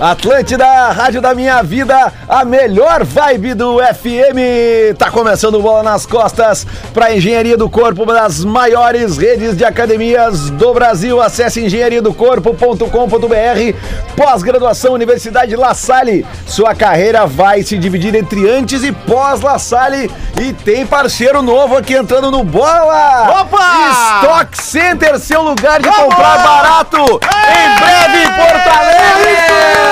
Atlântida, Rádio da Minha Vida, a melhor vibe do FM. Tá começando Bola nas Costas para Engenharia do Corpo, uma das maiores redes de academias do Brasil. Acesse engenhariadocorpo.com.br. Pós-graduação Universidade La Salle. Sua carreira vai se dividir entre antes e pós La Salle. E tem parceiro novo aqui entrando no Bola. Opa! Stock Center, seu lugar de comprar barato. Em breve em Porto Alegre.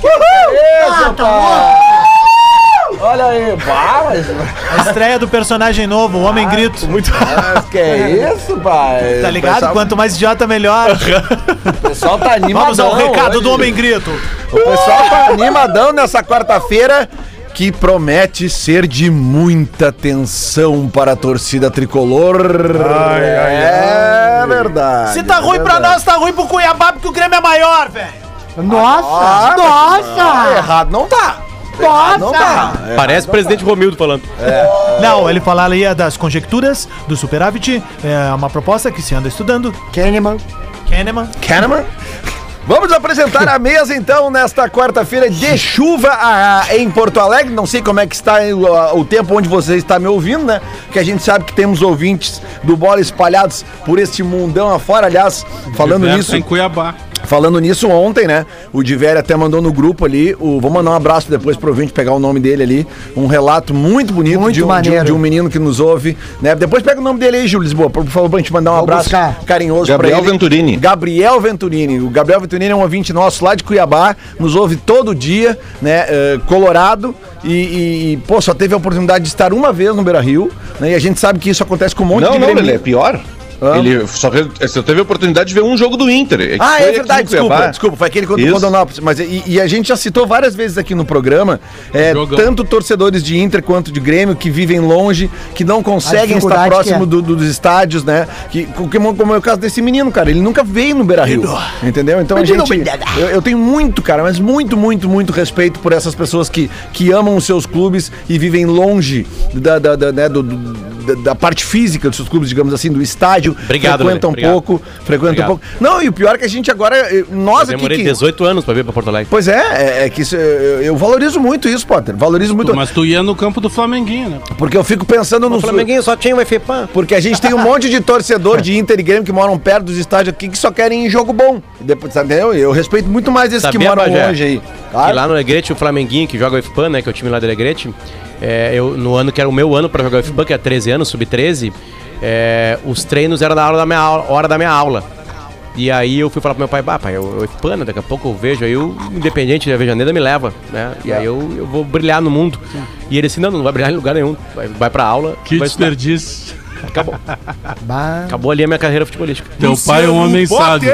Que beleza, pai! Olha aí, mas... A estreia do personagem novo, o Homem Grito. Muito... que é isso, pai? Tá ligado? Pessoal, Quanto mais idiota, melhor. o pessoal tá animadão Vamos ao recado hoje. do Homem Grito. O pessoal tá animadão nessa quarta-feira que promete ser de muita tensão para a torcida tricolor. é verdade. Se tá é ruim pra verdade. nós, tá ruim pro Cuiabá, porque o Grêmio é maior, velho. Nossa! Ah, nossa! Errado não tá. Nossa! Não tá. É. Parece o presidente Romildo falando. Não, ele falaria das conjecturas do superávit, é uma proposta que se anda estudando. Kahneman. Kahneman. Kahneman. Vamos apresentar a mesa então nesta quarta-feira de chuva em Porto Alegre. Não sei como é que está o, o tempo onde você está me ouvindo, né? Que a gente sabe que temos ouvintes do Bola espalhados por este mundão afora. Aliás, falando Diverso nisso, Em Cuiabá. Falando nisso ontem, né? O Divério até mandou no grupo ali. O, vou mandar um abraço depois pro ouvinte pegar o nome dele ali. Um relato muito bonito Muito de, um, de, um, maneiro. de um menino que nos ouve. Né? Depois pega o nome dele aí, Júlio Lisboa, por favor, pra gente mandar um Vou abraço buscar. carinhoso Gabriel pra ele. Venturini. Gabriel Venturini. O Gabriel Venturini é um ouvinte nosso lá de Cuiabá, nos ouve todo dia, né? eh, colorado. E, e, pô, só teve a oportunidade de estar uma vez no Beira Rio, né? E a gente sabe que isso acontece com um monte Não, de não, ele é pior. Ah. Ele só, re- só teve a oportunidade de ver um jogo do Inter. que Ah, é verdade, desculpa, Cuiabá. desculpa, foi aquele contra o. Rondonópolis. Mas e, e a gente já citou várias vezes aqui no programa, é, tanto torcedores de Inter quanto de Grêmio que vivem longe, que não conseguem estar próximo é. do- do- dos estádios, né? Que, como, como é o caso desse menino, cara, ele nunca veio no Beira Rio. Entendeu? Então a gente. Eu, eu tenho muito, cara, mas muito, muito, muito respeito por essas pessoas que, que amam os seus clubes e vivem longe da, da, da, né, do- do- da- da parte física dos seus clubes, digamos assim, do estádio. Obrigado, frequentam Lelê, obrigado. pouco, frequentam Obrigado. pouco. Não, e o pior é que a gente agora, eh, nós Eu aqui demorei que... 18 anos pra vir pra Porto Alegre. Pois é, é, é que isso, eu, eu valorizo muito isso, Potter. Valorizo muito. Mas tu ia no campo do Flamenguinho, né? Porque eu fico pensando no. O Flamenguinho só tinha o FEPAM. Porque a gente tem um monte de torcedor de Inter e Grêmio que moram perto dos estádios aqui que só querem jogo bom. Depois, sabe, entendeu? Eu respeito muito mais esses que Sabia, moram Pajé? longe aí. E lá no Alegrete, o Flamenguinho, que joga o FPAN, né? Que é o time lá do Alegrete. É, eu, no ano que era o meu ano pra jogar o FPAN, que é 13 anos, sub-13, é, os treinos eram na hora da minha aula. Hora da minha aula. E aí eu fui falar pro meu pai, bah, pai, eu, eu daqui a pouco eu vejo, aí o Independente da Vejaneira me leva, né? E aí eu, eu vou brilhar no mundo. E ele assim, não, não vai brilhar em lugar nenhum. Vai, vai pra aula. Que vai estudar." desperdício. Acabou. Bah. Acabou ali a minha carreira futebolística. Teu pai é um homem sábio.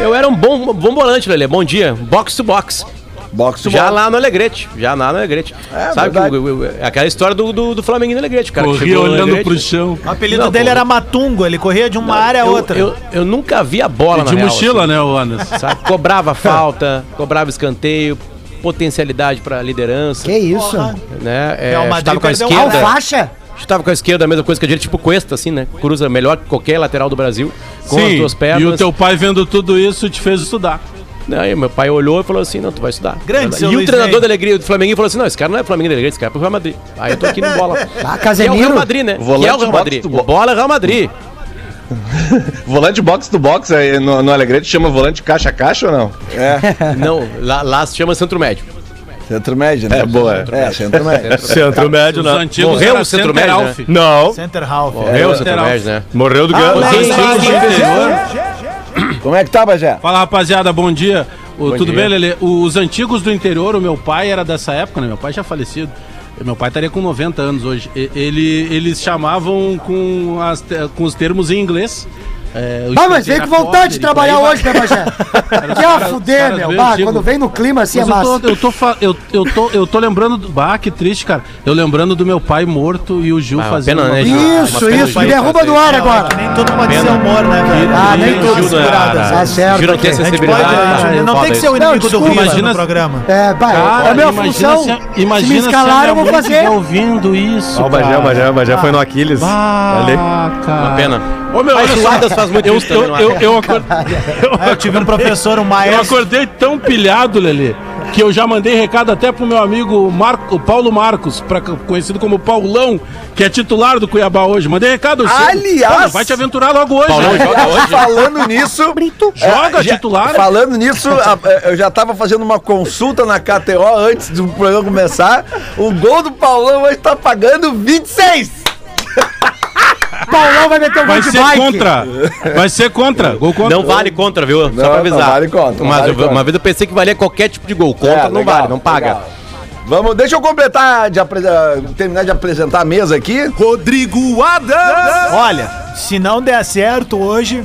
Eu era um bom, bom volante, Lelê. Bom dia. Box to box. Box Já box. lá no Alegrete. Já lá no Alegrete. É, Sabe verdade. que o- o- é aquela história do, do, do Flamengo no Alegrete, cara. que Corria olhando Alegrete. pro chão. O apelido Não, dele pô. era Matungo, ele corria de uma área a eu, outra. Eu, eu nunca vi a bola E na de real, mochila, né, o Anderson? assim, sabe? Cobrava falta, cobrava escanteio, potencialidade pra liderança. Que isso? Né? É, Real Madrid com a um esquerda. Alfaixa? Chutava com a esquerda, a mesma coisa que a gente, tipo Cuesta, assim, né? Cruza melhor que qualquer lateral do Brasil. Com as duas pernas. e o teu pai vendo tudo isso te fez estudar. Aí meu pai olhou e falou assim: não, tu vai estudar. Grande, E o Luiz treinador Ney. da Alegria do Flamengo falou assim: não, esse cara não é Flamengo da Alegria, esse cara é pro Real Madrid. Aí eu tô aqui no bola. Ah, Que é o Casemiro? Real Madrid, né? Volante que é o Real Madrid. do bola é Real Madrid. Volante box to box aí no, no Alegrete chama volante caixa a caixa ou não? Não, lá, lá se chama Centro Médio. Centro médio, né? É, boa. É, centro médio. Centro Médio, Os antigos Morreu o Centro Médio, né? Não, Center Half. Morreu o É, Centro. Médio, né? morreu do ganho. Como é que tá, Bagé? Fala, rapaziada, bom dia. O- Bom tudo dia. bem, Lelê? Os antigos do interior, o meu pai era dessa época, né? Meu pai já falecido. Meu pai estaria com 90 anos hoje. Ele, eles chamavam com, as com os termos em inglês. É, Ah, mas na com vontade de trabalhar hoje, né, Bagé? Os Quer caras- fuder, meu. Bah, quando vem no clima assim é Mas eu massa. tô, eu, tô, eu, eu, tô, eu tô lembrando. Do... Bah, que triste, cara. Eu lembrando do meu pai morto e o Gil Ah, fazendo. pena, né, Gil? Isso, isso. Me derruba do ar agora. Que nem tudo pode ser humor, né, velho? Ah, nem Gil tudo. não é- seguradas. Tá certo. Gil não tem. A sensibilidade. a gente não tem que ser o inimigo do Imagina- no programa. É, pai, Cara, é a minha função. se, me se a escalar, eu vou fazer. ouvindo isso. Ó, o Bagé, o. Bagé, o Bagé foi no Aquiles. Ah, cara. Uma pena. Ô, meu. Adas faz muito eu, isso também, eu, não eu, eu, eu tive um professor, um eu maestro. acordei tão pilhado, Lelê, que eu já mandei recado até pro meu amigo Marco, o Paulo Marcos, pra, conhecido como Paulão, que é titular do Cuiabá hoje. Mandei recado hoje. Aliás- Pô, vai te aventurar logo hoje. Paulão né? joga hoje? Falando nisso. Joga é, já- titular. Falando nisso, a- é, eu já tava fazendo uma consulta na KTO antes do programa começar. O gol do Paulão hoje tá pagando 26. Paulão vai meter um Vai gol de ser bike. contra. Vai ser contra. Gol contra. Não vale contra, viu? Só Não, pra avisar. não vale contra, não Mas vale contra. uma vez eu pensei que valia qualquer tipo de gol. Contra É, não legal, vale, não paga. legal. Vamos, deixa eu completar, de apre- terminar de apresentar a mesa aqui. Rodrigo Adams. Olha, se não der certo hoje,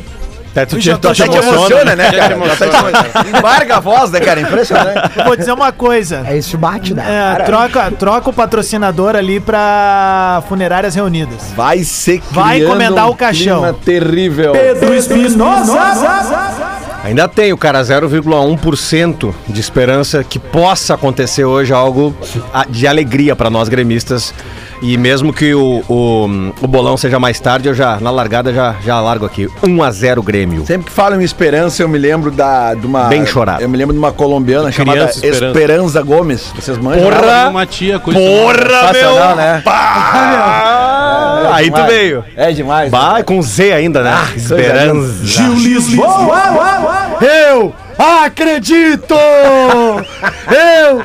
Até tu já te Já te emociona. emociona, né, Já te emociona, Já tá te- Embarga a voz, né, cara? Impressionante. eu vou dizer uma coisa. É isso, bate, né? É, troca, troca o patrocinador ali pra Funerárias Reunidas. Vai ser Vai encomendar o caixão. terrível. Pedro Espinosa. Ainda tenho, cara, 0,1% de esperança que possa acontecer hoje algo de alegria pra nós gremistas. E mesmo que o, o, o bolão seja mais tarde, eu já, na largada, já, já largo aqui. 1 a 0 Grêmio. Sempre que falam em esperança, eu me lembro da, de uma. Bem chorado. Eu me lembro de uma colombiana chamada Esperança. Esperança. Gomes. Vocês manjam? Porra! Uma tia com Sensacional, né? Ah, aí tu veio. É demais. né? Vai com Z ainda, né? Esperança. Eu acredito! Eu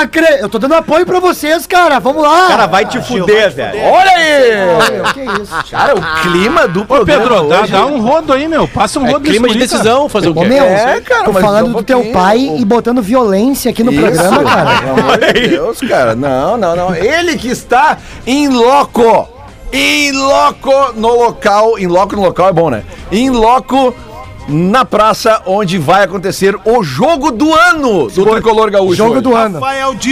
acredito! Eu tô dando apoio pra vocês, cara. Vamos lá! Cara, vai te fuder, velho. Olha aí! Meu, que isso? Cara, o clima do Ô, programa Pedro, dá, hoje- dá um rodo aí, meu. Passa um É rodo clima de nesse guri, decisão, fazer o Ô, quê? meu, É, cara, tô mas falando do teu pai e botando violência aqui no Isso, programa, cara. Pelo amor de Deus, cara. Não, não, não. Ele que está em loco. Em loco no local. Em loco no local é bom, né? Em loco na praça onde vai acontecer o jogo do ano do Tricolor Gaúcho. Jogo hoje. do ano.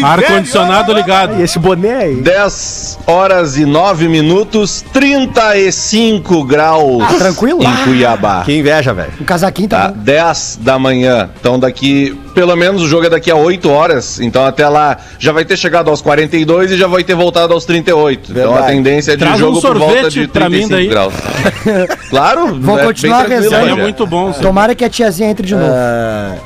Ar-condicionado ligado. E esse boné aí? 10 horas e 9 minutos, 35 graus Tranquilo? em Cuiabá. Que inveja, velho. O casaquinho Tá, tá bom. 10 da manhã. Então daqui, pelo menos o jogo é daqui a 8 horas. Então até lá já vai ter chegado aos 42 e já vai ter voltado aos 38. Então a Verdade. tendência é de Traz um jogo por volta de pra mim 35 daí. graus. claro, Vou é continuar rezando. É muito bom. sim. Tomara que a tiazinha entre de novo.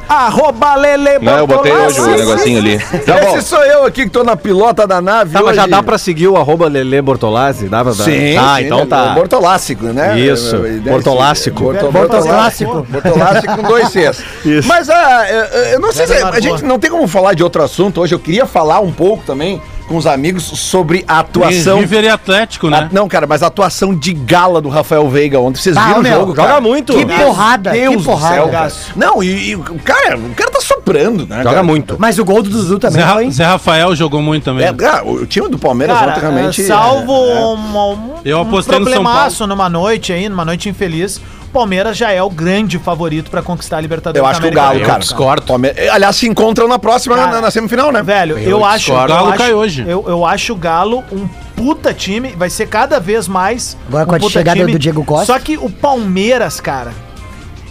Arroba Lele Não, eu botei hoje o negocinho ali. Tá bom. Esse sou eu aqui que tô na pilota da nave. Tá, mas já hoje. dá pra seguir o arroba Lele Bortolazzi? Dá pra dar? Sim, Ah, sim, então né? tá. Bortolássico, né? Isso, É, é, é, Bortolástico. Borto- Bortolástico. Bortolástico com dois Cs. Isso. Mas ah, eu, eu não sei se é a gente não tem como falar de outro assunto hoje. Eu queria falar um pouco também com os amigos sobre a atuação. River e Atlético, a- né? não, cara, mas a atuação de gala do Rafael Veiga ontem. Vocês Ah, viram o jogo, joga cara? muito. Que porrada, Deus que porrada. céu, cara. Não, e, e o cara, o cara tá soprando, né? Joga cara? muito. Mas o gol do Dudu Zé, também Ra- foi. Zé Rafael jogou muito também. É, cara, o time do Palmeiras Cara, ontem realmente. salvo é, é. um, um, Eu um apostei no São problemaço numa noite aí, numa noite infeliz, Palmeiras já é o grande favorito pra conquistar a Libertadores. Eu acho que o Galo, Sul, cara. discordo. Palmeiras- Aliás, se encontram na próxima, Cara, na, na semifinal, né? Velho, eu, acho eu O Galo acho- cai hoje. Eu, eu acho o Galo um puta time, vai ser cada vez mais Agora um com a puta chegada do Diego Costa. Só que o Palmeiras, cara,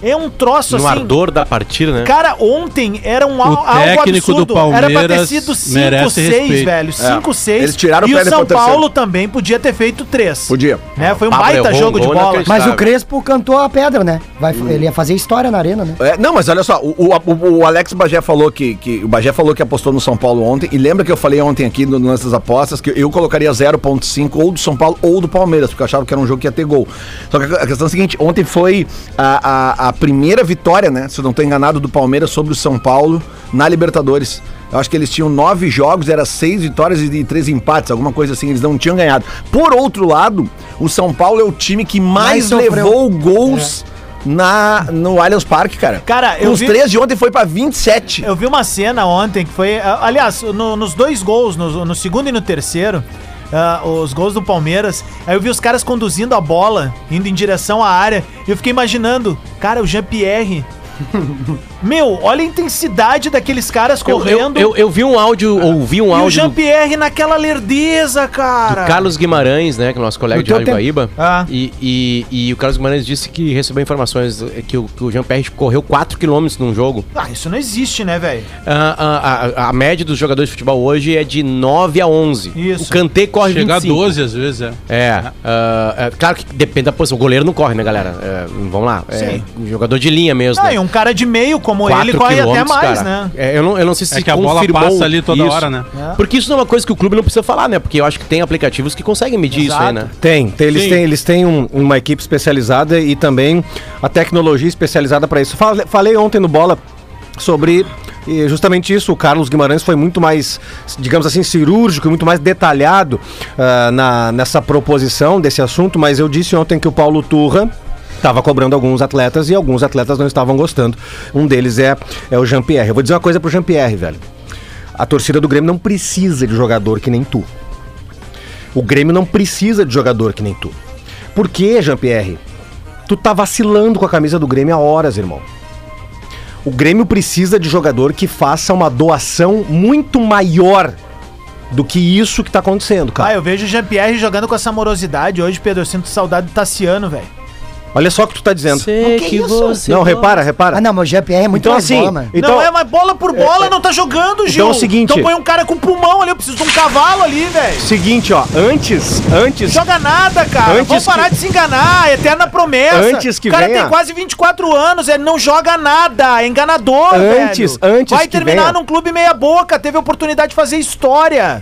é um troço No assim. ardor da partida, né? Cara, ontem era um O algo técnico do Era pra ter Palmeiras sido merece 5-6, respeito. velho. 5-6. eles tiraram o E o depois São. Paulo também podia ter feito 3. Podia. Né? Foi um Pablo baita errou jogo de bola. Mas o Crespo cantou a pedra, né? Vai, Ele ia fazer história na arena, né? É, não, mas olha só, o, o, o- o Alex Bagé falou que, que. O Bagé falou que apostou no São Paulo ontem. E lembra que eu falei ontem aqui no, nessas apostas que eu colocaria 0,5 ou do São Paulo ou do Palmeiras, porque eu achava que era um jogo que ia ter gol. Só que a a questão é a seguinte: ontem foi a, a, a primeira vitória, né? Se eu não estou enganado, do Palmeiras sobre o São Paulo na Libertadores. Eu acho que eles tinham nove jogos, era seis vitórias e três empates, alguma coisa assim, eles não tinham ganhado. Por outro lado, o São Paulo é o time que mais, Mais levou gols na, no Allianz Parque, cara. Cara, eu Os vi- três de ontem foi pra 27. Eu vi uma cena ontem que foi. Aliás, no- nos dois gols, no, no segundo e no terceiro, ah, os gols do Palmeiras. Aí eu vi os caras conduzindo a bola, indo em direção à área. E eu fiquei imaginando, cara, o Jean-Pierre. Meu, olha a intensidade daqueles caras Eu, eu, correndo. eu, eu vi um áudio, ouvi um e o áudio do, Jean-Pierre naquela lerdeza, cara. do Carlos Guimarães, né? Que é o nosso colega No de Rádio tempo. Guaíba. Ah. E, e, e o Carlos Guimarães disse que recebeu informações que o, que o Jean-Pierre correu 4km num jogo. Ah, isso não existe, né, velho? Ah, a, a, a média dos jogadores de futebol hoje é de 9 a 11. Isso. O Kanté corre Chegar a 25. 12 às vezes, é. É, ah, é, claro que depende da posição. O goleiro não corre, né, galera? É, vamos lá. É, Sim. um jogador de linha mesmo. Ah, né? e um cara de meio como Quatro ele corre até mais, cara. né? É, eu, não, eu não sei se É que a bola passa ali toda isso. hora, né? Porque isso não é uma coisa que o clube não precisa falar, né? Porque eu acho que tem aplicativos que conseguem medir isso aí, né? Tem, tem, eles Sim. têm, eles têm um- uma equipe especializada e também a tecnologia especializada para isso. Falei, falei ontem no Bola sobre e justamente isso. O Carlos Guimarães foi muito mais, digamos assim, cirúrgico, muito mais detalhado ah, na, nessa proposição desse assunto, mas eu disse ontem que o Paulo Turra. Estava cobrando alguns atletas e alguns atletas não estavam gostando. Um deles é, é o Jean-Pierre. Eu vou dizer uma coisa pro Jean-Pierre, velho. A torcida do Grêmio não precisa de jogador que nem tu. O Grêmio não precisa de jogador que nem tu. Por quê, Jean-Pierre? Tu tá vacilando com a camisa do Grêmio há horas, irmão. O Grêmio precisa de jogador que faça uma doação muito maior do que isso que tá acontecendo, Ah, cara. eu vejo o Jean-Pierre jogando com essa morosidade. Hoje, Pedro, eu sinto saudade do Tassiano, velho. Olha só o que tu tá dizendo. Sei que isso? você Não, repara, repara. Ah, não, mas o GPR é muito Então mais assim, bola, né? então não é, mas bola por bola não tá jogando, Gil. é o seguinte- Então põe um cara com pulmão ali, eu preciso de um cavalo ali, velho. seguinte, ó, antes, antes Joga nada, cara. Antes Vamos parar que- de se enganar. é Eterna promessa. Antes que o cara venha- tem quase 24 anos, ele não joga nada. É enganador, Antes- velho. antes Vai que terminar venha- num clube meia boca. Teve a oportunidade de fazer história.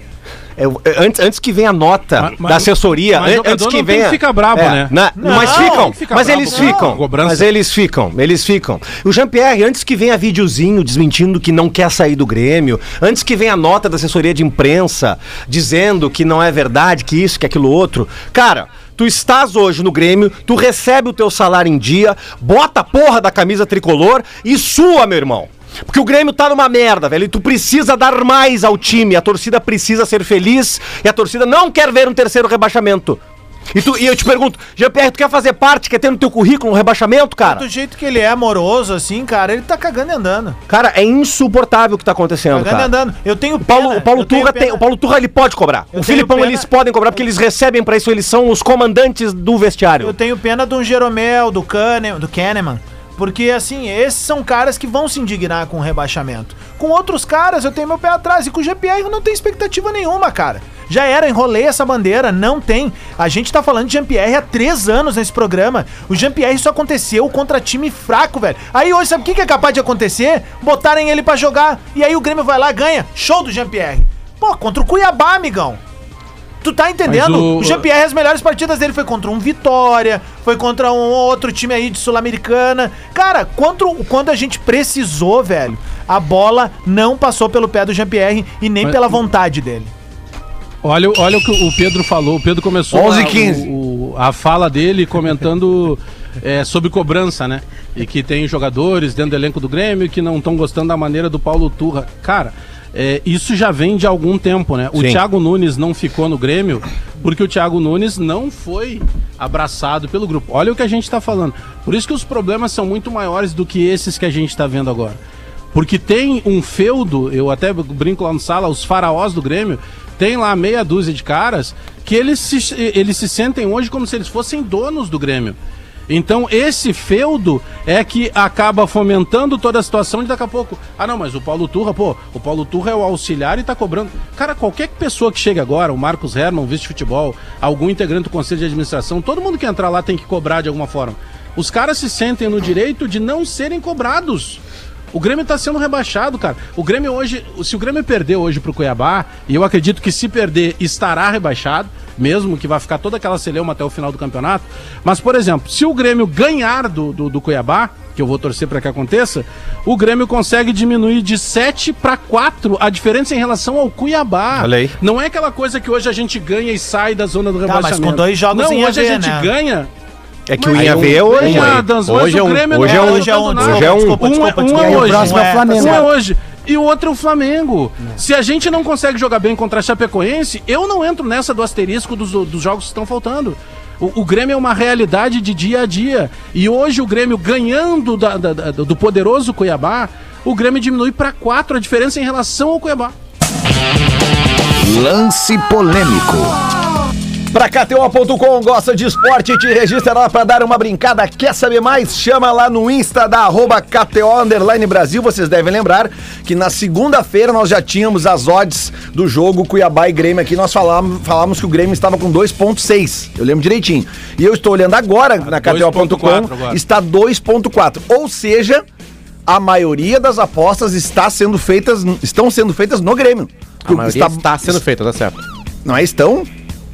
É, é, antes, antes que venha a nota Mas- mas- da assessoria, mas antes que venha. que ficar brabo, É, né? na- Não, mas ficam, que ficar mas brabo eles ficam. cobrança. Mas eles ficam, eles ficam. O Jean-Pierre, antes que venha videozinho desmentindo que não quer sair do Grêmio, antes que venha a nota da assessoria de imprensa dizendo que não é verdade, que isso, que aquilo outro, cara. Tu estás hoje no Grêmio, tu recebe o teu salário em dia, bota a porra da camisa tricolor e sua, meu irmão. Porque o Grêmio tá numa merda, velho. E tu precisa dar mais ao time. A torcida precisa ser feliz e a torcida não quer ver um terceiro rebaixamento. E, tu, e eu te pergunto, Jean-Pierre, tu quer fazer parte, quer ter no teu currículo um rebaixamento, cara? Do jeito que ele é amoroso, assim, cara, ele tá cagando e andando. Cara, é insuportável o que tá acontecendo, Cagando e cara. andando. Eu tenho O Paulo, pena, o Paulo Turra tem, o Paulo Turra ele pode cobrar. Eu o Filipão pena- eles podem cobrar porque eles recebem pra isso, eles são os comandantes do vestiário. Eu tenho pena do Jeromel, do Kahneman, do Kahneman. Porque, assim, esses são caras que vão se indignar com o rebaixamento. Com outros caras, eu tenho meu pé atrás. E com o GPR eu não tenho expectativa nenhuma, cara. Já era, enrolei essa bandeira, não tem. A gente tá falando de Jean-Pierre há três anos nesse programa. O Jean-Pierre isso aconteceu contra time fraco, velho. Aí hoje, sabe o que é capaz de acontecer? Botarem ele pra jogar. E aí o Grêmio vai lá, ganha. Show do Jean-Pierre. Pô, contra o Cuiabá, amigão. Tu tá entendendo? Mas o- o Jean-Pierre, as melhores partidas dele foi contra um Vitória, foi contra um outro time aí de Sul-Americana. Cara, quando, quando a gente precisou, velho, a bola não passou pelo pé do Jean-Pierre e nem Mas- pela vontade dele. Olha, olha o que o Pedro falou. O Pedro começou 11 a, 15. o- o- a fala dele comentando é, sobre cobrança, né? E que tem jogadores dentro do elenco do Grêmio que não estão gostando da maneira do Paulo Turra. Cara, é, isso já vem de algum tempo, né? O Sim. Thiago Nunes não ficou no Grêmio porque o Thiago Nunes não foi abraçado pelo grupo. Olha o que a gente tá falando. Por isso que os problemas são muito maiores do que esses que a gente tá vendo agora. Porque tem um feudo, eu até brinco lá no sala, os faraós do Grêmio, tem lá meia dúzia de caras que eles se, eles se sentem hoje como se eles fossem donos do Grêmio. Então esse feudo é que acaba fomentando toda a situação de daqui a pouco. Ah não, mas o Paulo Turra, pô, o Paulo Turra é o auxiliar e tá cobrando. Cara, qualquer pessoa que chegue agora, o Marcos Herman, vice-futebol, algum integrante do conselho de administração, todo mundo que entrar lá tem que cobrar de alguma forma. Os caras se sentem no direito de não serem cobrados. O Grêmio tá sendo rebaixado, cara. O Grêmio hoje, se o Grêmio perder hoje pro Cuiabá, e eu acredito que se perder estará rebaixado, mesmo que vai ficar toda aquela celeuma até o final do campeonato. Mas, por exemplo, se o Grêmio ganhar do, do, do Cuiabá, que eu vou torcer para que aconteça, o Grêmio consegue diminuir de 7 para 4 a diferença em relação ao Cuiabá. Olha aí. Não é aquela coisa que hoje a gente ganha e sai da zona do Tá, mas rebaixamento. com dois jogos Não, em hoje a AV, gente né? ganha É que o Aí IAV é um- hoje. uma aí. das Hoje mas é o um- Grêmio hoje é não um- tá hoje é um, jogando hoje nada. é um- desculpa, Um é- desculpa, um desculpa. é E aí o hoje. próximo é o tá Flamengo. Um é certo. hoje. E o outro é o Flamengo. Se a gente não consegue jogar bem contra a Chapecoense, eu não entro nessa do asterisco dos, dos jogos que estão faltando. O, o Grêmio é uma realidade de dia a dia. E hoje o Grêmio ganhando da- da- da- do poderoso Cuiabá, o Grêmio diminui para 4 a diferença em relação ao Cuiabá. Lance polêmico. Pra KTO.com, gosta de esporte, te registra lá pra dar uma brincada. Quer saber mais? Chama lá no Insta da arroba KTO Underline Brasil. Vocês devem lembrar que na segunda-feira nós já tínhamos as odds do jogo Cuiabá e Grêmio aqui. Nós falamos, falamos que o Grêmio estava com 2,6. Eu lembro direitinho. E eu estou olhando agora na 2,4 KTO.com, está 2,4. Ou seja, a maioria das apostas está sendo feitas, estão sendo feitas no Grêmio. A maioria está, sendo feita, tá certo. Não é estão?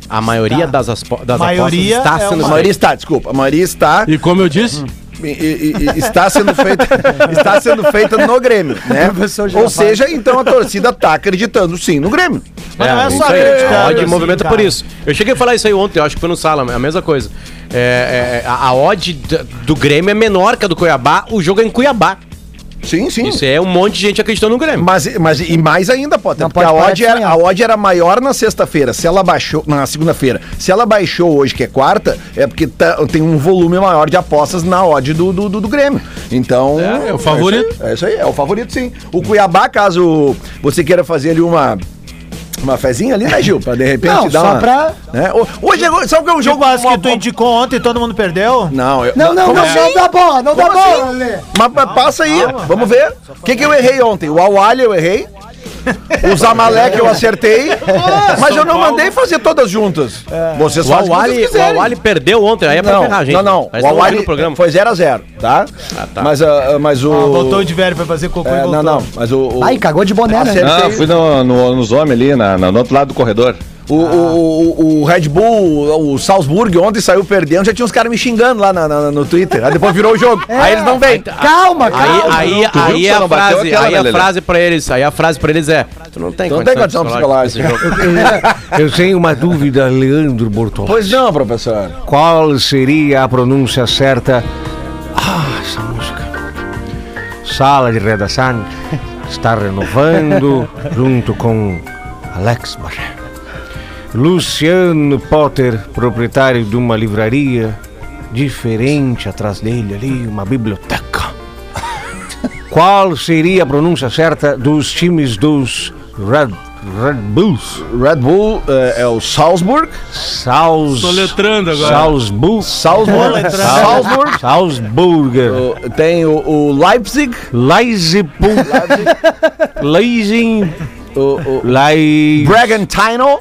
A maioria das, aspo- das Maioria apostas está é sendo A maioria está, desculpa. A maioria está. E como eu disse, e- e- e- está sendo feita está sendo feita no Grêmio, né? Ou seja, então a torcida tá acreditando sim no Grêmio. Mas não é isso só aí. acreditar, A odd assim, movimenta cara. por isso. Eu cheguei a falar isso aí ontem, eu acho que foi no sala, a mesma coisa. É, é, a, a odd do Grêmio é menor que a do Cuiabá, o jogo é em Cuiabá. Sim, sim. Isso é um monte de gente acreditando no Grêmio. Mas, mas e mais ainda, Potter, Não porque a odd, era, a odd era maior na sexta-feira. Se ela baixou. Na segunda-feira. Se ela baixou hoje, que é quarta, é porque tá- tem um volume maior de apostas na odd do, do, do- do Grêmio. Então. É, é o favorito. É isso, aí, é isso aí, é o favorito, sim. O Cuiabá, caso você queira fazer ali uma. Uma fezinha ali, né, Gil? Pra de repente Não, dar só uma. pra- né? Ho- Hoje é. Sabe o que é um jogo. As uma- que tu indicou ontem e todo mundo perdeu? Não, eu, Não, não, não, assim? não dá bola, não dá Como bola, assim? Mas, mas passa aí, vamos ver. O que, que eu errei ontem? O Awali eu errei. O Zamalek eu acertei. mas eu não mandei fazer todas juntas. Vocês O fazem o que Awali, vocês o. Awali perdeu ontem, aí é pra Não, ferrar, gente. não, não. Mas O ouviram Awali programa. foi 0x0, tá? Ah, tá. Mas, ah, mas o... Ah, voltou de velho pra fazer cocô e É, voltou. não, não. Mas o... o Ai, cagou de boné, né? Acertei. Ah, fui no, no- nos homens ali, na, na- no outro lado do corredor. O, o, o, o Red Bull, o Salzburg, ontem saiu perdendo, já tinha uns caras me xingando lá na- na- no Twitter. Aí depois virou o jogo. Aí eles não vêm. Calma, Aí, calma. aí, aí você a frase, aquela, aí a Lelê? frase pra eles, aí a frase pra eles é: Tu não tem Tu não tem condição. Eu tenho uma dúvida, Leandro Bortolatti. Pois não, professor. Qual seria a pronúncia certa? Ah, essa música. Sala de redação está renovando junto com Alex Barré. Luciano Potter, proprietário de uma livraria diferente atrás dele ali, uma biblioteca. Qual seria a pronúncia certa dos times dos Red, Red Bulls? Red Bull é, é o Salzburg. Saus... Soletrando agora. Salzburg. Salzburg. Salzburg. Salzburger. O- Tem o, o Leipzig. Leipzig. Leipzig. O, o Leipzig. Bragantino.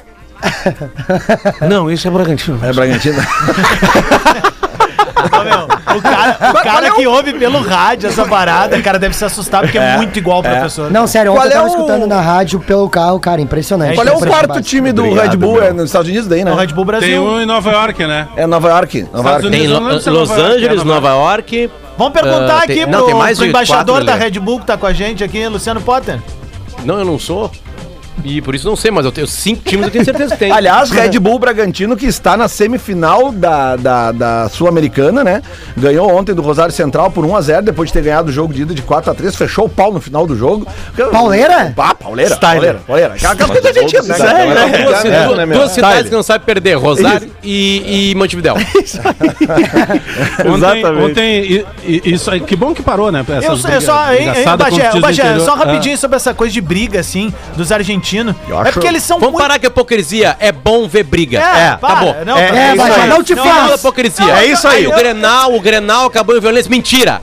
Não, esse é Bragantino. É Bragantino. Ô, meu, o cara, o cara que ouve pelo rádio essa parada, cara, deve se assustar porque é, muito igual o professor. Não, sério, Qual ontem eu é tava o- escutando na rádio pelo carro, cara, impressionante. Qual é o quarto time do Obrigado, Red Bull? meu. É nos Estados Unidos daí, né? O Red Bull Brasil. Tem um em Nova York, né? É Nova York. Nova Estados York. Tem Lo- é Los Angeles, é Nova Nova York. Vamos perguntar Ah, aqui tem- pro, não, tem mais pro de embaixador quatro, da. Red Bull que tá com a gente aqui, Luciano Potter. Não, eu não sou. E por isso não sei, mas eu tenho cinco times, eu tenho certeza que tem. Aliás, Red Bull Bragantino, que está na semifinal da, da, da Sul-Americana, né? Ganhou ontem do Rosário Central por 1x0, depois de ter ganhado o jogo de ida de 4x3, fechou o pau no final do jogo. Pauleira? Ah, pauleira, pauleira, pauleira. Aquela coisa argentina, né? São duas, É, duas- né, meu? duas cidades que não sabem perder, Rosário e, e Montevidéu. Ontem, ontem isso aí, que bom que parou, né? Eu, Essas só- eu só, hein, só Ah. rapidinho sobre essa coisa de briga, assim, dos argentinos. Eu É porque eles são Vamos muito... parar com a hipocrisia. É bom ver briga. É, para, acabou. não, É, tá- é, É, isso mas não te Não, faz. hipocrisia. É isso aí. o Grenal, o Grenal acabou em violência. Mentira.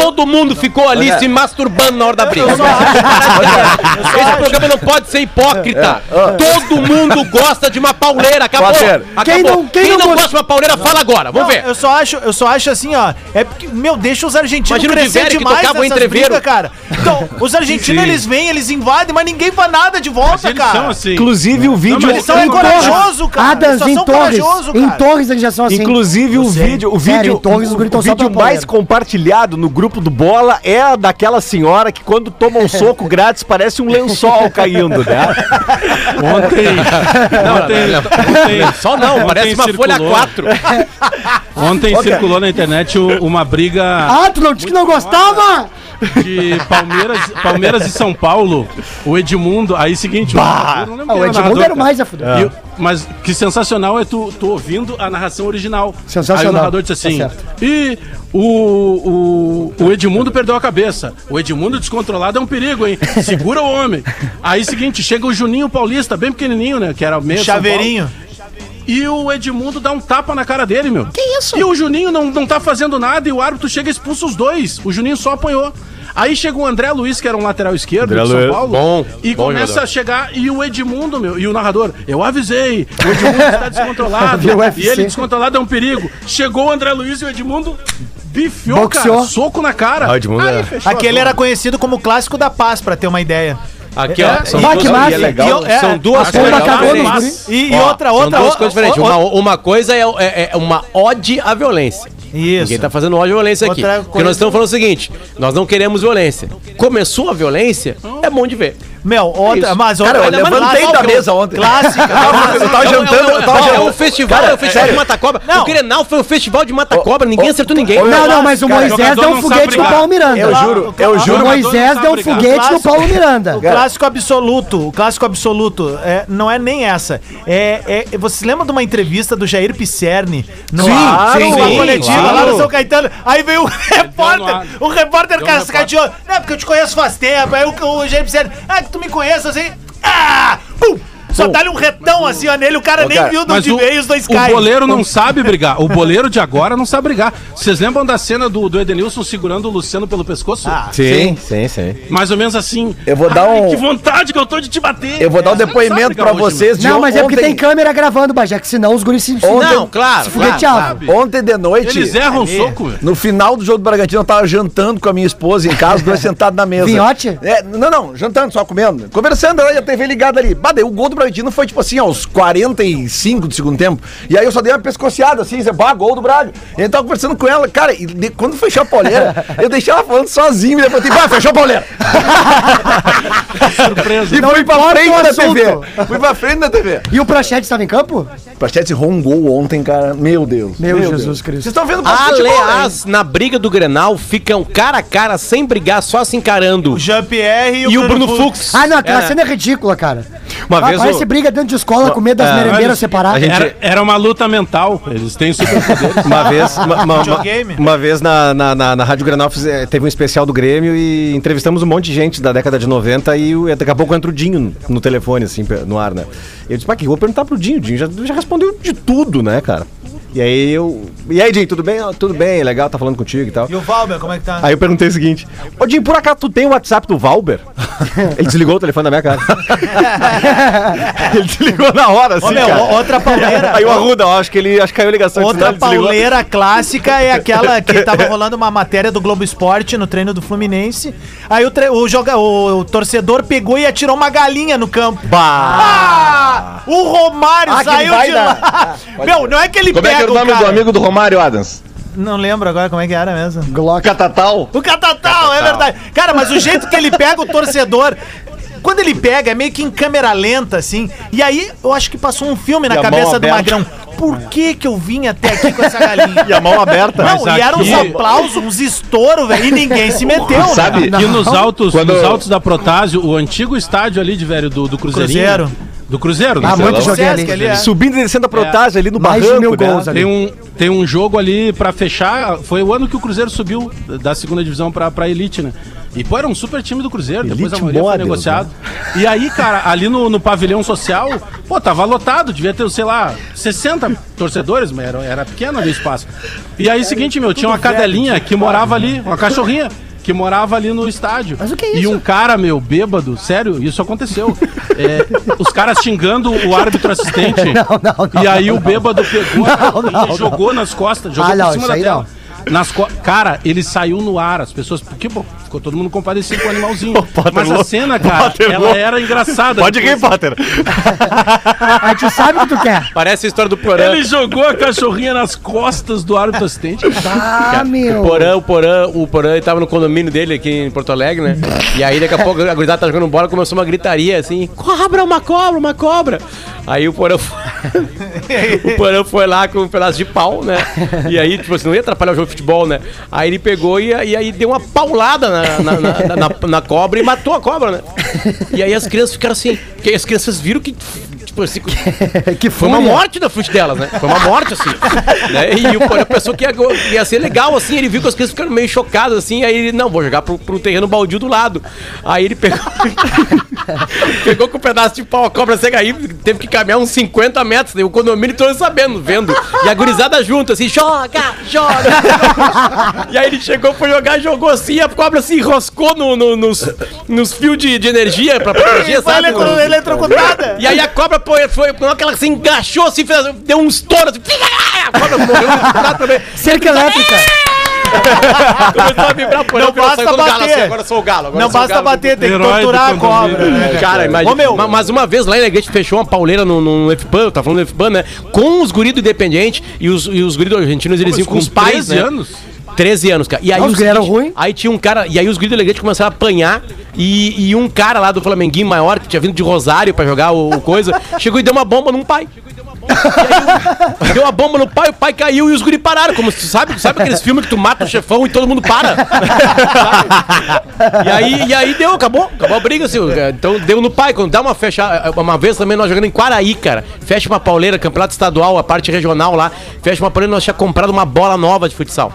Todo mundo ficou ali se masturbando na hora da briga. Eu só Esse acho- programa não pode ser hipócrita. É, Todo mundo gosta de uma pauleira. Acabou. Quem não- quem não gosta gosta- de uma pauleira, fala agora. Vamos Não, ver. Eu só acho, eu só acho assim, ó. É porque, meu, deixa os argentinos Imagina crescer que demais tocava nessas entreveiro. brigas, cara. Então, os argentinos, Sim. eles vêm, eles invadem, mas ninguém faz nada de volta, eles cara. são assim. Inclusive o vídeo. mas Eles são Em corajosos, cara. Adams, Eles só em são Torres. corajosos, Em cara. Torres eles já são assim. Inclusive o vídeo, o Sério, vídeo, em Torres os o, o vídeo mais compartilhado no grupo do Bola é a daquela senhora que quando toma um soco grátis parece um lençol caindo, né? Ontem. ontem, ontem Só não, ontem parece uma folha circulou- 4. Ontem circulou na internet uma briga. Ah, tu não disse que não gostava? De Palmeiras, Palmeiras e São Paulo, o Edmundo, aí seguinte, o narrador, não lembro Ah, o Edmundo narrador, era o mais a fuder. E o- mas que sensacional é tu, tu ouvindo a narração original. Sensacional. Aí o narrador disse assim: Tá certo. e o, o, o Edmundo perdeu a cabeça. O Edmundo descontrolado é um perigo, hein? Segura o homem. Aí seguinte, chega o Juninho Paulista, bem pequenininho, né? Que era meio. São Paulo. Chaveirinho. E o Edmundo dá um tapa na cara dele, meu. Que isso? E o Juninho não, não tá fazendo nada e o árbitro chega e expulsa os dois. O Juninho só apanhou. Aí chega o André Luiz, que era um lateral esquerdo André de São Luiz. Paulo. Bom, e bom começa jogador. a chegar e o Edmundo, meu, e o narrador, eu avisei, o Edmundo está descontrolado. E ele descontrolado é um perigo. Chegou o André Luiz e o Edmundo bifiou, Boxeou. cara, soco na cara. Ah, Edmundo Aí é- Aquele era conhecido como o clássico da paz, pra ter uma ideia. Aqui, É, ó. São duas, massa. e é legal, E é, são duas coisas diferentes. nos guri. E, e Ó, outra, são outra, duas o- coisas diferentes. o- Uma, coisa é, uma ode à violência. Isso. Ninguém tá fazendo ódio à violência aqui. Outra Porque nós estamos falando o seguinte: nós não queremos violência. Começou a violência, é bom de ver. Meu, outra, Isso. mas Cara, outra. eu levantei da mesa ontem. Clássica. Eu tava jantando, eu tava É jantando. um festival, é um festival de mata-cobra. Não. O Grenal foi um festival de mata-cobra, ninguém acertou ninguém. Não, não, mas o Cara, Moisés deu um foguete no. Paulo Miranda. Eu juro, eu O juro. Moisés não deu um foguete no. Paulo Miranda. O clássico absoluto, o clássico absoluto, é, não é nem essa. É, é, você lembra de uma entrevista do Jair Pisserni? No, Sim, ar, sim, coletiva claro. lá no São Caetano. Aí veio o repórter, o repórter no cascateou. Não, porque eu te conheço faz tempo. Aí o, o Jair Pisserni, ah, tu me conheces assim. Ah! Pum! Só dá-lhe um retão assim ó, nele, o cara Ô, nem cara, viu de onde o, veio e os dois o caem. boleiro não sabe brigar. O boleiro de agora não sabe brigar. Vocês lembram da cena do, do Edenilson segurando o Luciano pelo pescoço? Ah, Sim, sim, sim. Mais ou menos assim. Eu vou dar Ai, um- Que vontade que eu tô de te bater. Eu vou dar um depoimento pra vocês de Não, mas é porque tem câmera gravando, Bajé, que senão os guris se, Ontem- Não, claro. Ontem de noite. Eles erram um soco. No final do jogo do Bragantino, eu tava jantando com a minha esposa em casa, dois sentados na mesa. Vinhote? É, não, não, jantando, só comendo. Conversando a TV ligada ali. Bah, o gol do Bragantino foi tipo assim, aos 45 do segundo tempo. E aí eu só dei uma pescoceada assim, você, bah, gol do Braga. E eu tava conversando com ela, cara, e de- quando fechou a pauleira, eu deixei ela falando sozinho, e depois eu falei, bah, fechou a pauleira. Surpresa. E fui pra frente o da assunto. TV. Fui pra frente da TV. E o Prochete estava em campo? Prachete errou um gol ontem, cara. Meu Deus. Meu Jesus Deus. Cristo. Vocês estão vendo futebol, né? Aliás, na briga do Grenal, ficam cara a cara, sem brigar, só se encarando. O Jean-Pierre e, E o Bruno Fux. Ah, não, aquela É. cena é ridícula, cara. Uma Ah, vez Parece o- briga dentro de escola com medo das É, merendeiras separadas. gente- Era, era uma luta mental. Eles têm superpoderes. Uma vez, uma, uma- uma- vez na, na, na, na Rádio Granal eh, teve um especial do Grêmio e entrevistamos um monte de gente da década de 90 e daqui a pouco entra o Dinho no, telefone, assim, no ar, né? Eu disse, pá, que eu vou perguntar pro Dinho. O Dinho já, já respondeu de tudo, né, cara? E aí eu. E aí, Dinho, tudo bem? "Ah, tudo bem, legal, tá falando contigo e tal. E o Valber, como é que tá? Aí eu perguntei o seguinte: Ô Dinho, por acaso tu tem o WhatsApp do Valber? Ele desligou o telefone da minha cara. Ele desligou na hora, assim, Ô, meu, cara. outra pauleira. Aí o Arruda, eu acho que ele acho que caiu a ligação. Outra ele desligou. pauleira clássica é aquela que tava rolando uma matéria do Globo Esporte no treino do Fluminense. Aí o, tre- o, joga, o, o torcedor pegou e atirou uma galinha no campo. Ah! O Romário Ah, saiu de lá. Meu, não é que ele Como é pega que era o nome do cara. amigo do Romário Adams? Não lembro agora como é que era mesmo. Glock. Catatal? O Catatal, é verdade. Cara, mas o jeito que ele pega o torcedor. Quando ele pega, é meio que em câmera lenta, assim. E aí, eu acho que passou um filme na E a mão cabeça do aberta. Magrão. Por que que eu vim até aqui com essa galinha? E a mão aberta. Não, Mas e eram uns aqui- aplausos, uns estouros, velho, e ninguém se meteu, Sabe? né? E nos altos, Quando- nos altos da Protásio, o antigo estádio ali de velho do, do Cruzeirinho. Cruzeiro. Do Cruzeiro, né? Ah, muito joguei ali. ali, é. Subindo e descendo a protagem ali no Mais de barranco, mil né? gols ali. Tem um, tem um jogo ali pra fechar. Foi o ano que o Cruzeiro subiu da segunda divisão pra, pra Elite, né? E pô, era um super time do Cruzeiro. depois a maioria foi Models, negociado. E aí, cara, ali no, no pavilhão social, pô, tava lotado. Devia ter, sei lá, 60 torcedores, mas era, era pequeno ali o espaço. E aí, seguinte, meu, tinha uma cadelinha que morava ali, uma cachorrinha. Que morava ali no estádio. Mas o que é E isso? um cara, meu, bêbado, sério, isso aconteceu. É, os caras xingando o árbitro assistente. Não, não, não, e aí o bêbado pegou e jogou nas costas, jogou Ah, por cima da tela. Nas co... Cara, ele saiu no ar, as pessoas. Porque, pô, ficou todo mundo compadecido com o animalzinho. Potter Mas a louco. cena, cara, Potter ela louco. era engraçada. Pode rir, Potter. Aí tu sabe o que tu quer. Parece a história do Porã. Ele jogou a cachorrinha nas costas do árbitro assistente. Ah, meu. O Porã, o Porã, o Porã ele tava no condomínio dele aqui em Porto Alegre, né? E aí daqui a pouco a gurizada tá jogando bola, começou uma gritaria assim: cobra, uma cobra, uma cobra. Aí o Porã foi, o Porã foi lá com um pedaço de pau, né? E aí, tipo assim, não ia atrapalhar o jogo de futebol, né? Aí ele pegou e, e aí deu uma paulada na, na, na- na- na cobra e matou a cobra, né? E aí as crianças ficaram assim, porque as crianças viram que. Assim, que foi uma morte na frente delas, né? Foi uma morte, assim. né? E o Porã pensou que ia, ia ser legal, assim. Ele viu que as crianças ficaram meio chocadas, assim. Aí ele, não, vou jogar pro, pro terreno baldio do lado. Aí ele pegou. pegou com um pedaço de pau, a cobra cega aí, teve que caminhar uns 50 metros. daí O condomínio todo sabendo, vendo. E a gurizada junto, assim, joga, joga. e aí ele chegou, foi jogar, jogou assim, e a cobra se enroscou no, no- nos, nos fios de, de energia pra proteger, Foi sabe? eletro- eletrocutada. E aí a cobra foi, foi quando ela se engaixou assim, fez, deu um estouro assim. A cobra morreu também. Cerca elétrica. Começou a vibrar por Não basta galo bater. assim, agora eu sou o galo. Agora Não basta galo. bater, tem que torturar a cobra, né? Cara, imagina. Ô, meu. ma- Mas uma vez lá em Alegrete fechou uma pauleira no, no FPAN, eu tava falando do FPAN, né? Com os guris do Independente e os, e os guris argentinos, eles iam com com os pais, 13 né? anos? 13 anos, cara. E aí os o guris eram ruim? Aí tinha um cara, e aí os guris do começaram a apanhar e, e um cara lá do Flamenguinho maior, que tinha vindo de Rosário pra jogar o, o coisa, chegou e deu uma bomba num pai. E aí, deu uma bomba no pai, o pai caiu e os guri pararam. Como se sabe, sabe aqueles filmes que tu mata o chefão e todo mundo para? Sabe? e, aí, e aí deu, acabou, acabou a briga, assim. Então deu no pai. Quando dá uma fecha. Uma vez também nós jogando em Quaraí, cara. Fecha uma pauleira, campeonato estadual, a parte regional lá. Fecha uma pauleira, nós tínhamos comprado uma bola nova de futsal.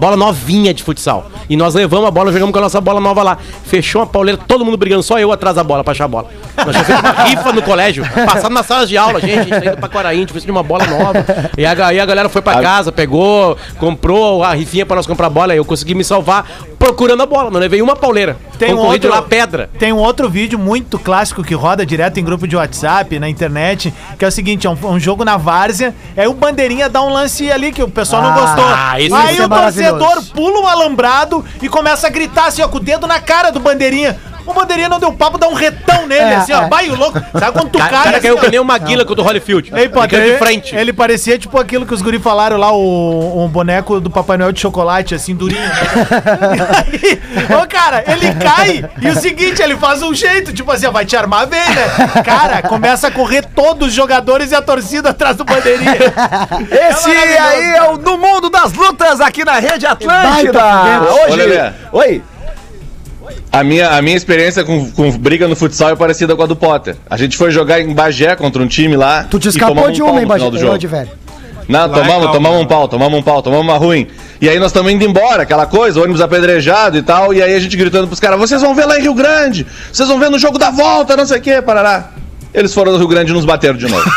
Bola novinha de futsal. E nós levamos a bola, jogamos com a nossa bola nova lá. Fechou a pauleira, todo mundo brigando, só eu atrás da bola pra achar a bola. Nós tínhamos feito uma rifa no colégio, passado nas salas de aula, gente, a gente tá indo pra Quaraí, a gente precisa de uma bola nova. E a- aí a galera foi pra casa, pegou, comprou a rifinha pra nós comprar a bola, aí eu consegui me salvar procurando a bola. Não levei uma pauleira. Tem um outro, lá pedra. Tem um outro vídeo muito clássico que roda direto em grupo de WhatsApp, na internet, que é o seguinte, é um, um jogo na várzea, aí o bandeirinha dá um lance ali que o pessoal não Ah, gostou. isso aí é o torcedor maravilhoso. pula um alambrado e começa a gritar assim, ó, com o dedo na cara do bandeirinha. O bandeirinha não deu papo, dá um retão nele, É, assim, ó. é. Vai, o louco. Sabe quando tu O cara, cai? cara assim, caiu que nem o Maguila contra o Holyfield. Pô, Ficando ele, de frente. ele parecia tipo aquilo que os guri falaram lá, o, um boneco do Papai Noel de chocolate, assim, durinho. Né? E aí, ô, cara, ele cai e o seguinte, ele faz um jeito, tipo assim, ó, vai te armar bem, né? Cara, começa a correr todos os jogadores e a torcida atrás do bandeirinha. Esse É aí é o No Mundo das Lutas aqui na Rede Atlântida. Baita Hoje. Oi. A minha, a minha experiência com, com briga no futsal é parecida com a do Potter. A gente foi jogar em Bagé contra um time lá. Tu te escapou de um pau uma, final Bagé? do jogo. de velho. Não, Lá tomamos, tomamos um pau, tomamos um pau, tomamos uma ruim. E aí nós estamos indo embora, aquela coisa, ônibus apedrejado e tal. E aí a gente gritando pros caras: vocês vão ver lá em Rio Grande, vocês vão ver no jogo da volta, não sei o que, parará. Eles foram do Rio Grande e nos bateram de novo.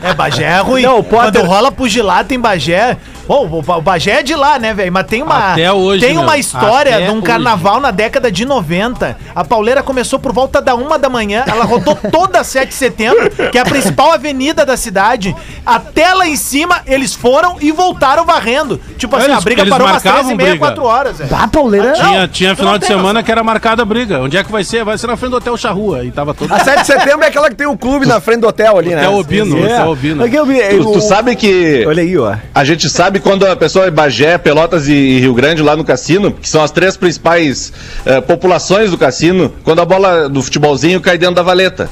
É, Bagé é ruim. Não, o Potter- Quando rola pugilata em Bagé. Bom, o Ba- o Bagé é de lá, né, velho? Mas tem uma. Até hoje, Tem uma meu. história Até de um hoje. carnaval na década de 90. A pauleira começou por volta da uma da manhã. Ela rodou toda a 7 de setembro, que é a principal avenida da cidade. Até lá em cima, eles foram e voltaram varrendo. Tipo assim, Eles- a briga eles parou umas marcavam 3 e meia, briga. 4 horas. velho. Ah, pauleira. Tinha, tinha tu final não de semana que era marcada a briga. Onde é que vai ser? Vai ser na frente do Hotel Charrua. E tava todo. A 7 de setembro é aquela que tem o clube na frente do hotel ali, né? Hotel Obino, É. Hotel Obino. Vi- tu, tu sabe que. Olha aí, ó. A gente sabe quando a pessoa é Bagé, Pelotas e Rio Grande lá no cassino, que são as três principais eh, populações do cassino, quando a bola do futebolzinho cai dentro da valeta.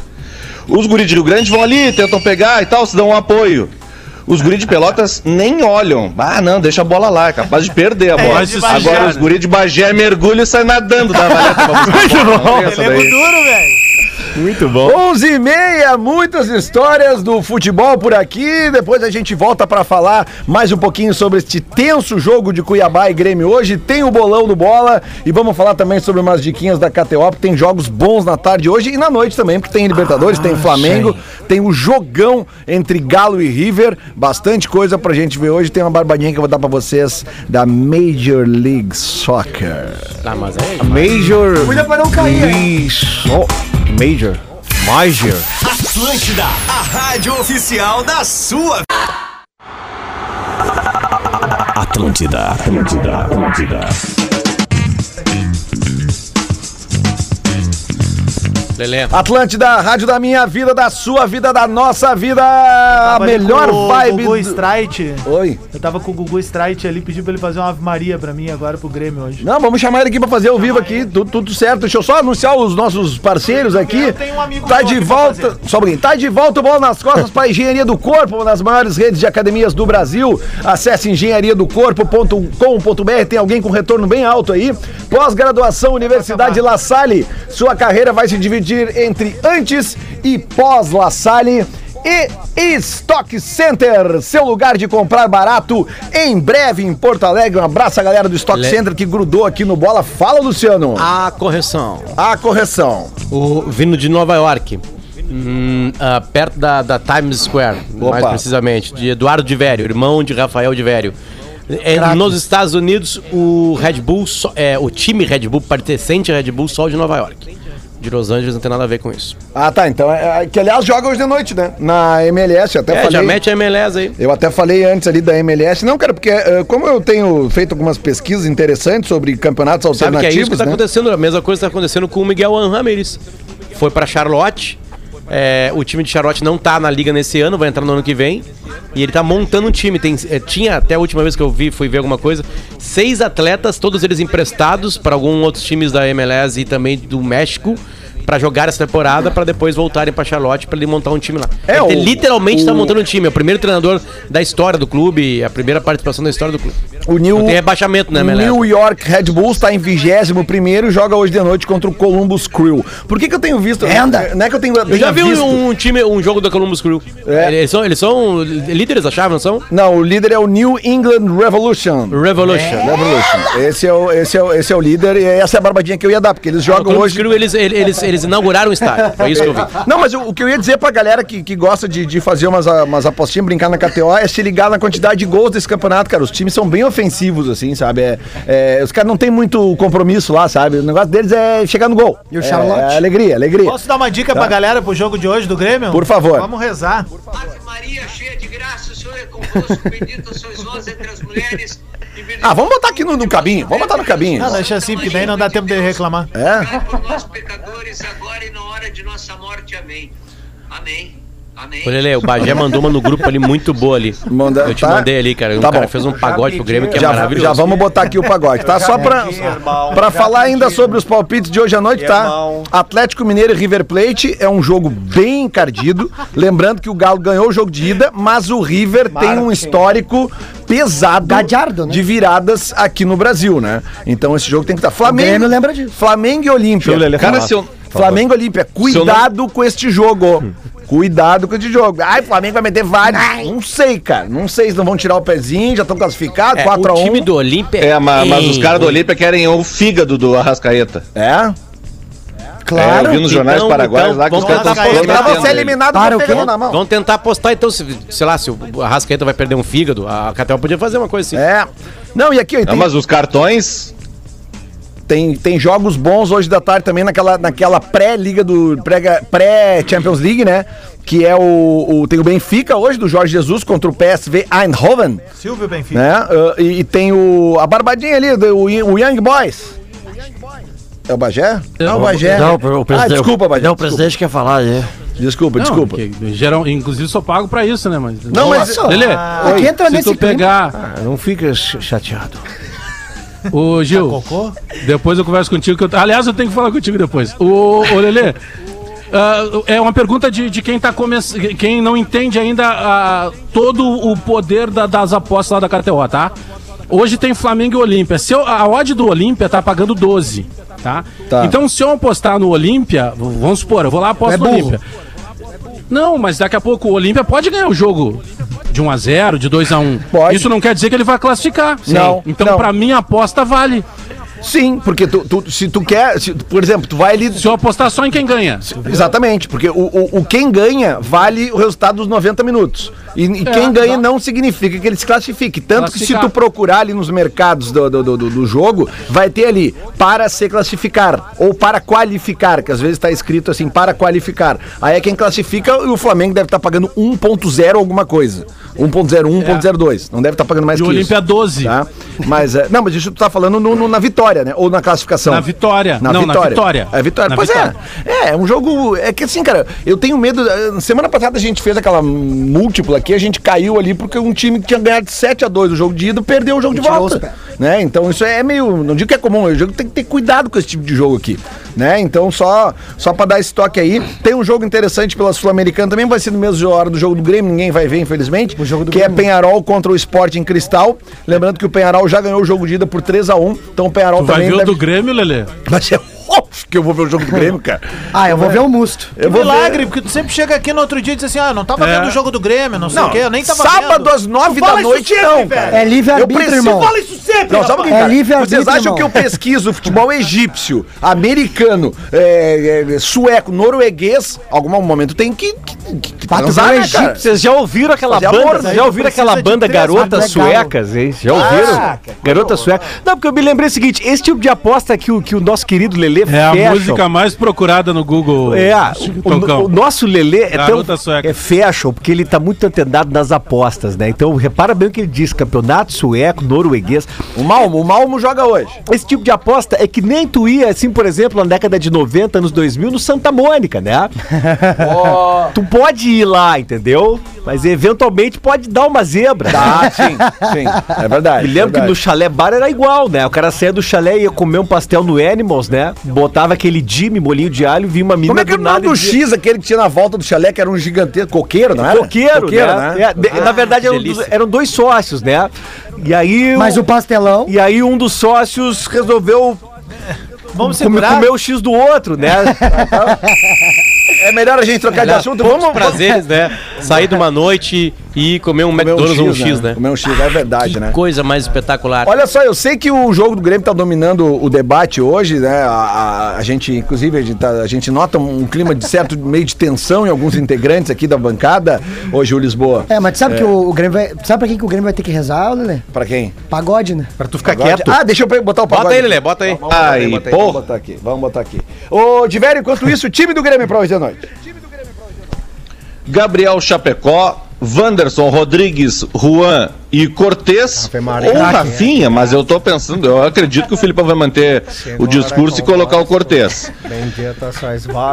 Os guris de Rio Grande vão ali, tentam pegar e tal, se dão um apoio. Os guris de Pelotas nem olham. Ah, não, deixa a bola lá, é capaz de perder a bola. vai se sujar, Agora os né? guris de Bagé mergulham e saem nadando da valeta pra buscar a bola. Não tem essa Lembro daí. duro, velho. Muito bom. 11 e meia, muitas histórias do futebol por aqui. Depois a gente volta pra falar mais um pouquinho sobre este tenso jogo de Cuiabá e Grêmio hoje. Tem o bolão do bola e vamos falar também sobre umas diquinhas da KTO. porque Tem jogos bons na tarde hoje e na noite também, porque tem Libertadores, tem Flamengo, tem o jogão entre Galo e River. Bastante coisa pra gente ver hoje. Tem uma barbadinha que eu vou dar pra vocês da Major League Soccer. Ah, mas é. Major. Cuida pra não cair. hein? Major. Major. Atlântida, a rádio oficial da sua. Atlântida, Atlântida, Atlântida. Lelê. Atlântida, rádio da minha vida, da sua vida, da nossa vida. A melhor com o vibe. Gugu do- Strite. Oi. Eu tava com o Gugu Strite ali, pedi pra ele fazer uma Ave Maria pra mim agora pro Grêmio hoje. Não, vamos chamar ele aqui pra fazer ao vivo aqui, tudo, tudo certo. Deixa eu só anunciar os nossos parceiros aqui. Eu tenho um amigo Tá de pra volta, só um pouquinho. Tá de volta o bola nas costas para Engenharia do Corpo, uma das maiores redes de academias do Brasil. Acesse engenhariadocorpo.com.br. Tem alguém com retorno bem alto aí. Pós-graduação Universidade La Salle. Sua carreira vai se dividir entre antes e pós La Salle. E Stock Center, seu lugar de comprar barato, em breve em Porto Alegre. Um abraço à galera do Stock Le- Center que grudou aqui no Bola. Fala, Luciano. A correção. A correção. O, vindo de Nova York. hum, ah, perto da, da Times Square, mais Opa. precisamente, de Eduardo de Vério, irmão de Rafael de Vério. É, nos Estados Unidos, o Red Bull, é, o time Red Bull, pertencente a Red Bull, só de Nova York. De Los Angeles não tem nada a ver com isso. Ah, tá. Então, é, é, que aliás joga hoje de noite, né? Na MLS, eu até É, falei. já mete a MLS aí. Eu até falei antes ali da MLS. Não, cara, porque eh, como eu tenho feito algumas pesquisas interessantes sobre campeonatos Sabe que é alternativos, isso que tá né? acontecendo? A mesma coisa tá acontecendo com o Miguel Ramirez. Foi pra Charlotte. É, o time de Charlotte não tá na liga nesse ano, vai entrar no ano que vem. E ele tá montando um time. Tem, é, tinha até a última vez que eu vi, fui ver alguma coisa, seis atletas, todos eles emprestados para alguns outros times da MLS e também do México. Pra jogar essa temporada, pra depois voltarem pra Charlotte pra ele montar um time lá. É, ele o- literalmente tá o- montando um time. É o primeiro treinador da história do clube, a primeira participação da história do clube. O New, Não tem rebaixamento o MLS. New York Red Bulls está em 21 e joga hoje de noite contra o Columbus Crew. Por que, que eu tenho visto? Renda. Não é que eu tenho. Eu já vi visto. um, time, um jogo da Columbus Crew. É. Eles, são, eles são líderes da chave, não são? Não, o líder é o New England Revolution. Revolution. Revolution. Esse é, o, esse, é o, esse é o líder e essa é a barbadinha que eu ia dar, porque eles jogam Columbus hoje. Crew, eles, eles, eles inauguraram o estádio. Foi isso que eu vi. Não, mas o, o que eu ia dizer pra galera que, que gosta de, de fazer umas, a- umas apostinhas, brincar na KTO, é se ligar na quantidade de gols desse campeonato, cara. Os times são bem ofensivos, assim, sabe? É, é, os caras não têm muito compromisso lá, sabe? O negócio deles é chegar no gol. E o É, Charlotte? É, alegria, alegria. Posso dar uma dica pra galera pro jogo de hoje do Grêmio? Por favor. Vamos rezar. Ave Maria, cheia de graça, o Senhor é convosco, bendita sois vós entre as mulheres. Ah, vamos botar aqui no, no cabinho. Vamos botar no cabinho. Não, deixa assim, porque daí não dá tempo de reclamar. É? por nós pecadores, agora e na hora de nossa morte. Amém. Amém. Amém. Ô, Lele, o Bagé mandou uma no grupo ali muito boa ali. Manda- eu te tá? mandei ali, cara. O Tá cara bom. fez um pagode pro Grêmio que é já, maravilhoso. já vamos botar aqui o pagode, tá? Só pra, pra falar ainda sobre os palpites de hoje à noite, tá? Atlético Mineiro e River Plate é um jogo bem encardido. Lembrando que o Galo ganhou o jogo de ida, mas o River tem um histórico pesado Gadiardo, né? de viradas aqui no Brasil, né? Então esse jogo tem que estar. Flamengo. Grêmio lembra disso. Flamengo e Olímpia. Cara, se eu, Flamengo e Olímpia, cuidado com este jogo. Cuidado com este jogo. Ai, o Flamengo vai meter vários. Não sei, cara. Não sei se não vão tirar o pezinho, já estão classificados, É, 4x1. o time do Olímpia é, mas, mas os caras do Olímpia querem o fígado do Arrascaeta. É? É, eu vi nos jornais Então, paraguaios então, lá que os vamos caras tentar estão Pra você eliminado, Para pegando na mão. Vamos tentar apostar, então, se, sei lá, se o Arrascaeta vai perder um fígado, a Catel podia fazer uma coisa assim. É. Não, e aqui, ó, Não, tem, mas os cartões. Tem, tem jogos bons hoje da tarde também naquela, naquela pré-liga do. pré- pré-Champions League, né? Que é o, o. Tem o Benfica hoje, do Jorge Jesus, contra o PSV Eindhoven. Silvio Benfica. né? Ah, e, e tem o a barbadinha ali, do, o, o Young Boys. É o Bagé? Não, o Bagé. Não, o presidente. Ah, desculpa, Bagé. Não, o presidente quer falar aí. Desculpa, Não, desculpa. que geral, inclusive sou pago pra isso, né? Mas, Não, mas- Lelê, Aqui entra se nesse tu clima. pegar Ah, não fica ch- chateado. Ô, Gil, Cocô? depois eu converso contigo. Que eu, aliás, eu tenho que falar contigo depois. Ô, ô Lelê, ah, é uma pergunta de, de quem tá começando. Quem não entende ainda ah, todo o poder da- das apostas lá da KTO, tá? Hoje tem Flamengo e Olímpia. Se eu- a odd do Olímpia tá pagando 12, tá? Tá. Então, se eu apostar no Olímpia, vamos supor, eu vou lá e aposto É no. Olímpia. Não, mas daqui a pouco o Olímpia pode ganhar o jogo de 1 a 0 de 2 a 1 Pode. Isso não quer dizer que ele vai classificar. Não, Então, não. pra mim, a aposta vale. Sim, porque tu, tu- se tu quer, se- por exemplo, tu vai ali. Se eu apostar só em quem ganha. Exatamente, porque o, o, o quem ganha vale o resultado dos 90 minutos. E, e É, quem ganha tá. não significa que ele se classifique. Tanto que se tu procurar ali nos mercados do, do, do, do jogo, vai ter ali para se classificar ou para qualificar, que às vezes tá escrito assim, para qualificar. Aí é quem classifica e o Flamengo deve estar pagando 1.0 alguma coisa. 1.01, 1.02. Não deve estar pagando mais E o que Olímpia isso. 12. Tá? Mas, é, não, mas isso tu tá falando no- no- na vitória, né? Ou na classificação? Na vitória. Não, na vitória. É vitória. Na pois vitória. é. É, é um jogo. É que assim, cara, eu tenho medo. eh, Semana passada a gente fez aquela múltipla aqui, a gente caiu ali porque um time que tinha ganhado de 7 a 2 o jogo de ida perdeu o jogo de tirou os volta. Né? Então isso é meio. Não digo que é comum, o jogo tem que ter cuidado com esse tipo de jogo aqui. Né? Então, só, só pra dar esse toque aí. Tem um jogo interessante pela Sul-Americana também, vai ser no mesmo hora do jogo do Grêmio, ninguém vai ver, infelizmente. O jogo do que é Grêmio. Penharol contra o Sport em Cristal. Lembrando que o Penharol já ganhou o jogo de ida por 3 a 1 Então o Penharol Tu vai também ver o deve... do Grêmio, Lelê? Mas é óbvio que eu vou ver o jogo do Grêmio, cara. Ah, eu vou ver o Musto. Eu vou Milagre, ver. porque tu sempre chega aqui no outro dia e diz assim, ah, não tava É. vendo o jogo do Grêmio, não sei Não, o quê, eu nem tava sábado vendo. às nove Tu da fala isso noite, sempre, não, velho. cara. É livre-arbítrio, preciso irmão. Fala isso sempre, Não, sabe o que, É livre-arbítrio, Vocês acham irmão. que eu pesquiso futebol egípcio, americano, é, é, sueco, norueguês? Algum momento tem que, que, que, que transar, né, cara? Vocês já ouviram aquela Fazer banda? amor, já ouviram aquela banda Garotas. Suecas, hein? Já ouviram? Ah, Garotas Suecas. Não, porque eu me lembrei o seguinte: esse tipo de aposta que o, que o nosso querido É a música mais procurada no Google. É, o, o nosso Lelê é tão sueca. é fashion, porque ele tá muito antenado nas apostas, né? Então, repara bem o que ele diz: campeonato sueco, norueguês. O Malmo, o Malmo joga hoje. Esse tipo de aposta é que nem tu ia, assim, por exemplo, na década de 90, anos 2000, no Santa Mônica, né? Tu pode ir lá, entendeu? Mas eventualmente pode dar uma zebra. Ah, sim, sim. É verdade. Me lembro que verdade. no chalé bar era igual, né? O cara saía do chalé e ia comer um pastel no Animals, né? Botava aquele Jimmy, molinho de alho, vinha uma menina Como é que era o nome do X, aquele que tinha na volta do chalé, que era um gigantesco, coqueiro, não era? Coqueiro, né? É, de- na verdade, eram, eram dois sócios, né? E aí... Mas o pastelão. E aí um dos sócios resolveu Vamos comer, segurar. comer o X do outro, né? É melhor a gente trocar de assunto. Vamos, prazeres, né? Sair de uma noite e comer um comer McDonald's ou um X, né? Comer um X, é verdade, Que né? coisa mais espetacular. Olha só, eu sei que o jogo do Grêmio tá dominando o debate hoje, né? A, a- a gente, inclusive, a gente, tá- a gente nota um clima de certo meio de tensão em alguns integrantes aqui da bancada. Ô, Gil Lisboa. É, mas tu sabe que o, o Grêmio vai. Sabe pra quem que o Grêmio vai ter que rezar, Lelê? Pra quem? Pagode, né? pra tu ficar Pagode? quieto. Ah, deixa eu botar o pagode. Bota aí. Lelê, bota aí. Vamos botar aí, bota aí, porra. vamos botar aqui, vamos botar aqui. Ô, Diverio, enquanto isso, o time do Grêmio pra hoje à noite. Gabriel Chapecó, Wanderson Rodrigues, Juan e Cortez. Ou Rafinha, mas eu tô pensando, eu acredito que o Filipão vai manter o discurso e colocar o Cortez.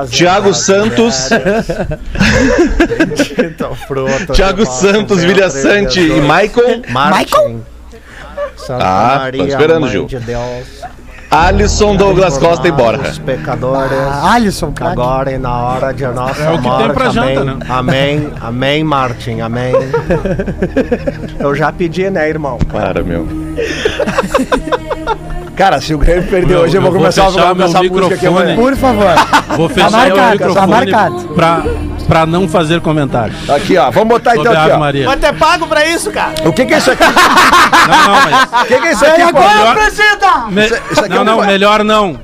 Thiago Santos, Thiago Santos, Vilha Sante e Michael. Michael? Santa Ah, tô Maria, esperando, Gil. de Deus. Alisson, Douglas Costa e Borja. Os pecadores. Ah, Alisson, craque. Agora e na hora de nossa É o que tem morte. pra janta, amém. né? Amém, amém, Martin, amém. Eu já pedi, né, irmão? Para, meu. Cara, se o Grêmio perder Eu- hoje, eu vou eu vou começar a vou a meu música aqui microfone. amanhã. Por favor. Vou fechar marcado, o tá microfone marcado. pra, pra não fazer comentário. Aqui, ó. Vamos botar então Sobre aqui, ó. Maria. Mas tu é pago pra isso, cara. O que que é isso aqui? Não, não, mas... O que que é isso aqui, pô? Melhor- Precisa! Me- isso aqui é Não, não, melhor não.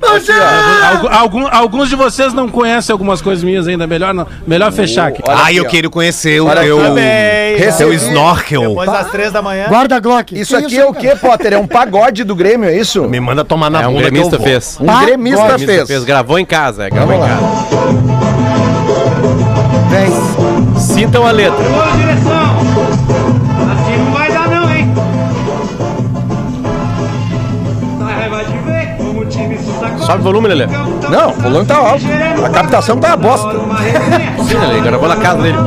Algu- algum- alguns de vocês não conhecem algumas coisas minhas ainda. Melhor não. Melhor fechar aqui. Olha Ah, aqui, eu ó. quero conhecer o Olha teu, aqui, Recebi- snorkel. Depois das três da manhã. Guarda a Glock. Isso aqui é o quê, Potter? É um pagode do Grêmio, é isso? Me manda tomar na É um bunda que eu gremista vou. fez. Um Pagode. gremista Gremista fez. fez. Gravou em casa, é, gravou em Vamos casa. Vem. Sintam a letra. Ô, direção! Assim não vai dar não, hein? Se sacode. Sobe o volume, Lelê. Não, o volume tá alto. A captação tá uma bosta. Sim, Lelê, gravou na casa dele.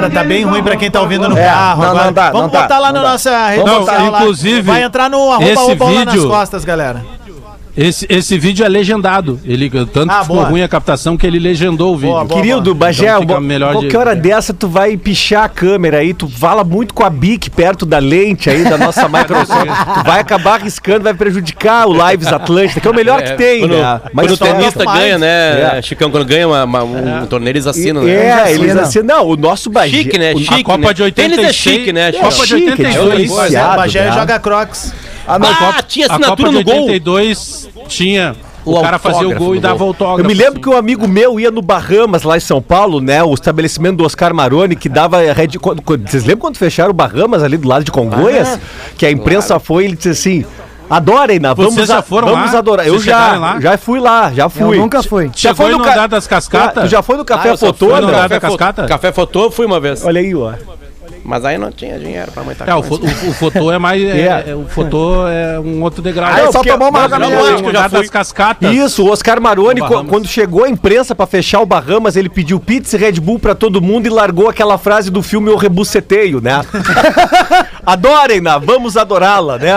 Cara, tá bem ruim pra quem tá ouvindo no É, carro. não, agora. não dá, Vamos não dá, botar lá não na dá. nossa rede Não, social lá. inclusive, Vai entrar no arroba esse lá nas vídeo- costas, galera. Esse, esse vídeo é legendado. Ele, tanto Ah, ficou boa. ruim a captação que ele legendou o vídeo. Boa, boa. Querido, Bagé, Então bo- melhor de- qualquer hora dessa tu vai pichar a câmera aí, tu fala muito com a Bic perto da lente aí da nossa Microsoft, tu vai acabar arriscando, vai prejudicar o Lives Atlântica, que é o melhor que tem, quando, né? quando o tenista mais. ganha, né, É. Chicão, quando ganha uma- uma- um torneio, eles assinam, né? É, eles assim, não, o nosso Bagé... Chique, né? Chique, a Copa né? de 86. Tênis é chique, né? Copa de chique, 82. é Pois é, diferenciado, o Bagé né? joga Crocs. Ah, não, Ah, tinha A Copa assinatura de no gol. 82 tinha. O, O cara fazia o gol e dava autógrafo. Eu me lembro assim. que um amigo meu ia no Bahamas, lá em São Paulo, né? O estabelecimento do Oscar Maroni, que dava. Red... Vocês lembram quando fecharam o Bahamas ali do lado de Congonhas? que a imprensa foi e ele disse assim. Adorem, né? Vocês Vamos, já foram vamos lá? adorar. Eu já, lá? já fui lá, já Eu fui. nunca fui. Já Chegou foi no ca- das cascatas? Tu já foi no Café Ah, eu só Fotô, fui no no né? Café Fo- cascata? Café Fotô, eu fui uma vez. Olha aí, ó. Mas aí não tinha dinheiro pra muita É, o, coisa. fo- o, o fotô é mais. é- É. é- o fotô é um outro degrau. Aí Não, só tomou uma o andar das cascatas. Isso, o Oscar Maroni, quando chegou a imprensa pra fechar o Bahamas, ele pediu pizza e Red Bull pra todo mundo e largou aquela frase do filme O Rebuceteio, né? Adorem-na, vamos adorá-la, né?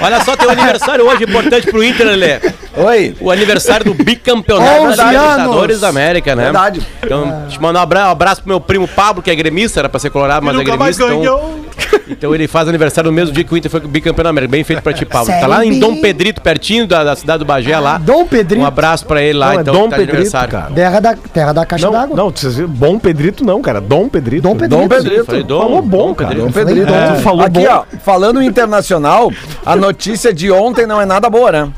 Olha só, tem um aniversário hoje importante pro Inter, Lelê. Oi. O aniversário do bicampeonato 11 da Libertadores da América, né? Verdade. Então, te mandar um abra- um abraço pro meu primo Pablo, que é gremista, era pra ser colorado, mas é gremista. Então, ganhou. então ele faz aniversário no mesmo dia que o Inter foi bicampeão da América. Bem feito pra ti, Pablo. Tá Série lá em. Dom Pedrito, pertinho da, da cidade do Bagé lá. Dom Pedrito. Um abraço pra ele lá, Não, é então, Dom que tá Pedrito, aniversário. cara. Terra da, terra da caixa Não, d'água. não, vocês viram? bom Pedrito não, cara. Dom Pedrito. Dom Pedrito. Dom Pedrito. Falei Dom, Falou bom, Dom cara. Pedrito. Dom Pedrito. É. Falou Aqui, bom. ó, falando internacional, a notícia de ontem não é nada boa, né?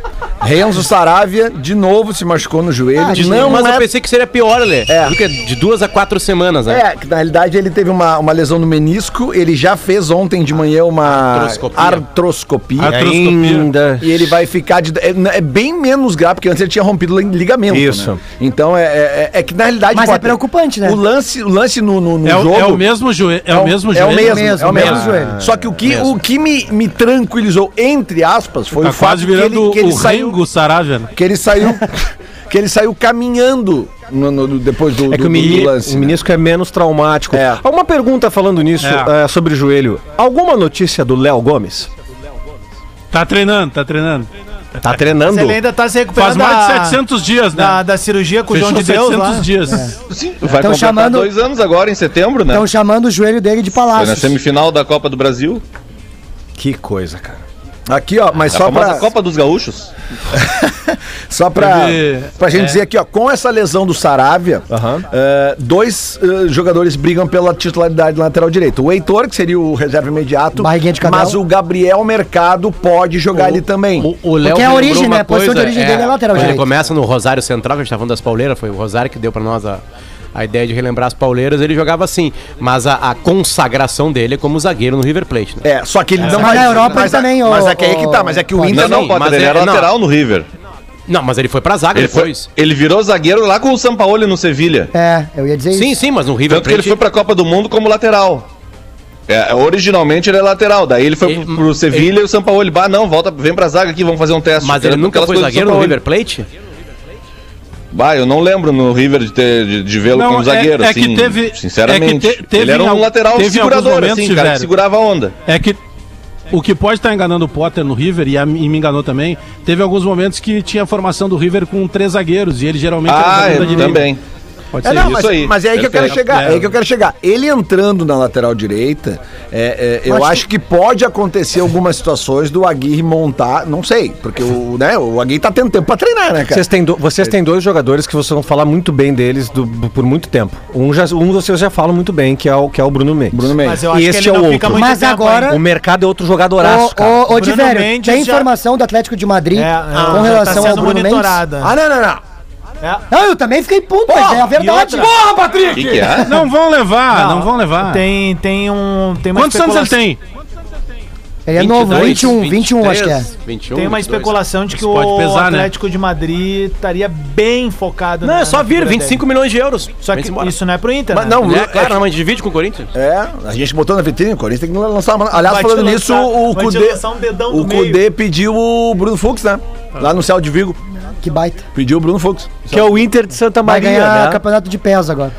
Renzo Saravia de novo se machucou no joelho. De não mas é eu pensei que seria pior, Lelê. É. Porque de duas a quatro semanas, né? É, que na realidade ele teve uma, uma lesão no menisco, ele já fez ontem de manhã uma Artroscopia. artroscopia. Artroscopia. Ainda. E ele vai ficar de. É, é bem menos grave, porque antes ele tinha rompido o ligamento. Isso. né? Então é, é, é que na realidade. Mas é Potter, preocupante, né? O lance, o lance no, no, no É, o- jogo. é o mesmo joelho. É, o mesmo é joelho. o mesmo, mesmo, é o mesmo. joelho. Só que o que, Mesmo. o que me, me tranquilizou, entre aspas, foi Tá o fato quase que virando ele, que ele o saiu. Ringo Saravia. né? Que ele saiu. que ele saiu caminhando no- no- depois do, É que do- lance. o menisco é menos traumático. É. Alguma pergunta falando nisso É. eh, sobre o joelho? Alguma notícia do Léo Gomes? Tá treinando, tá treinando. Tá treinando? Ele ainda tá se Faz recuperando mais de da, 700 dias, né? da, da cirurgia com o João de Deus 700 lá. dias. Sim, vai Tão completar chamando- dois anos agora, em setembro, né? Estão chamando o joelho dele de Foi na palácio. semifinal da Copa do Brasil. Que coisa, cara. Aqui, ó, mas A só pra. Copa dos Gaúchos. Só pra, Teve- pra gente é. dizer aqui, ó, com essa lesão do Saravia, Aham. eh, dois eh, jogadores brigam pela titularidade do lateral direito. O Heitor, que seria o reserva imediato, mas o Gabriel Mercado pode jogar ali também. O, o Léo Porque é a origem, né? A posição de origem dele é lateral quando Ele direito. começa no Rosário Central, que a gente tá falando das pauleiras, foi o Rosário que deu pra nós a, a ideia de relembrar as pauleiras, ele jogava assim. Mas a, a consagração dele é como zagueiro no River Plate, né? É, só que ele não Mas na Europa mas, ele também, Mas é que aí que tá, mas é que o Inter Não, não. não, Potter, mas ele é- era não. lateral no River. Não, mas ele foi pra zaga Ele, foi, depois. ele virou zagueiro lá com o Sampaoli no Sevilha. É, eu ia dizer Sim, isso. sim, mas no River Tanto que ele foi pra Copa do Mundo como lateral. É, originalmente ele é lateral, daí ele foi Ele- pro, pro Sevilha e o Sampaoli, bah, não, volta, vem pra zaga aqui, vamos fazer um teste. Mas ele nunca foi zagueiro no. River Plate? Bah, eu não lembro no River de, ter- de, de vê-lo como é- zagueiro, é que assim, teve- sinceramente. é que te- teve ele era um al- lateral teve segurador, assim, cara, que segurava a onda. É que o que pode estar enganando o Potter no River, e, a- e me enganou também, teve alguns momentos que tinha a formação do River com três zagueiros, e ele geralmente Ah, zagueiro da direita. também. Pode É, ser não, isso. mas, aí. mas é aí que eu quero chegar. É. É. aí que eu quero chegar. Ele entrando na lateral direita, é, é, eu Acho acho que pode acontecer algumas situações do Aguirre montar, não sei, porque o, né, o Aguirre tá tendo tempo pra treinar, né, cara? Vocês têm, do- vocês têm dois jogadores que vocês vão falar muito bem deles do- por muito tempo. Um, já, um vocês já falam muito bem, que é o, que é o Bruno Mendes. Bruno Mendes. Mas eu acho E que este ele é o não fica outro. Mas tempo agora-. O mercado é outro jogadoraço, cara. Ô, Diverio, Mendes tem já- informação do Atlético de Madrid É, com relação tá ao Bruno Mendes? monitorada. Ah, não, não, não. É. Não, eu também fiquei puto, mas é a verdade. Porra, Patrick! que, que é? Não vão levar, não, vão levar. Tem, tem um. Tem Quantos anos ele tem? Ele é novo, 22, 21, 21 acho que é. 21, Tem uma 22. especulação de que Isso pode o pesar, né? Atlético de Madrid estaria bem focado Não, na- é só vir, figura 25 milhões de euros. Só que isso não é pro Inter, Mas né? não, É, é, claro, mas divide com o Corinthians. é, a gente botou na vitrine, o Corinthians tem que lançar uma. Aliás, Vai falando nisso, o Cudê. um O. Cudê pediu o Bruno Fux, né? Lá no céu de Vigo. Que baita. Pediu o Bruno Fux. Que é o Inter de Santa Vai Maria, ganhar né? campeonato de pés agora.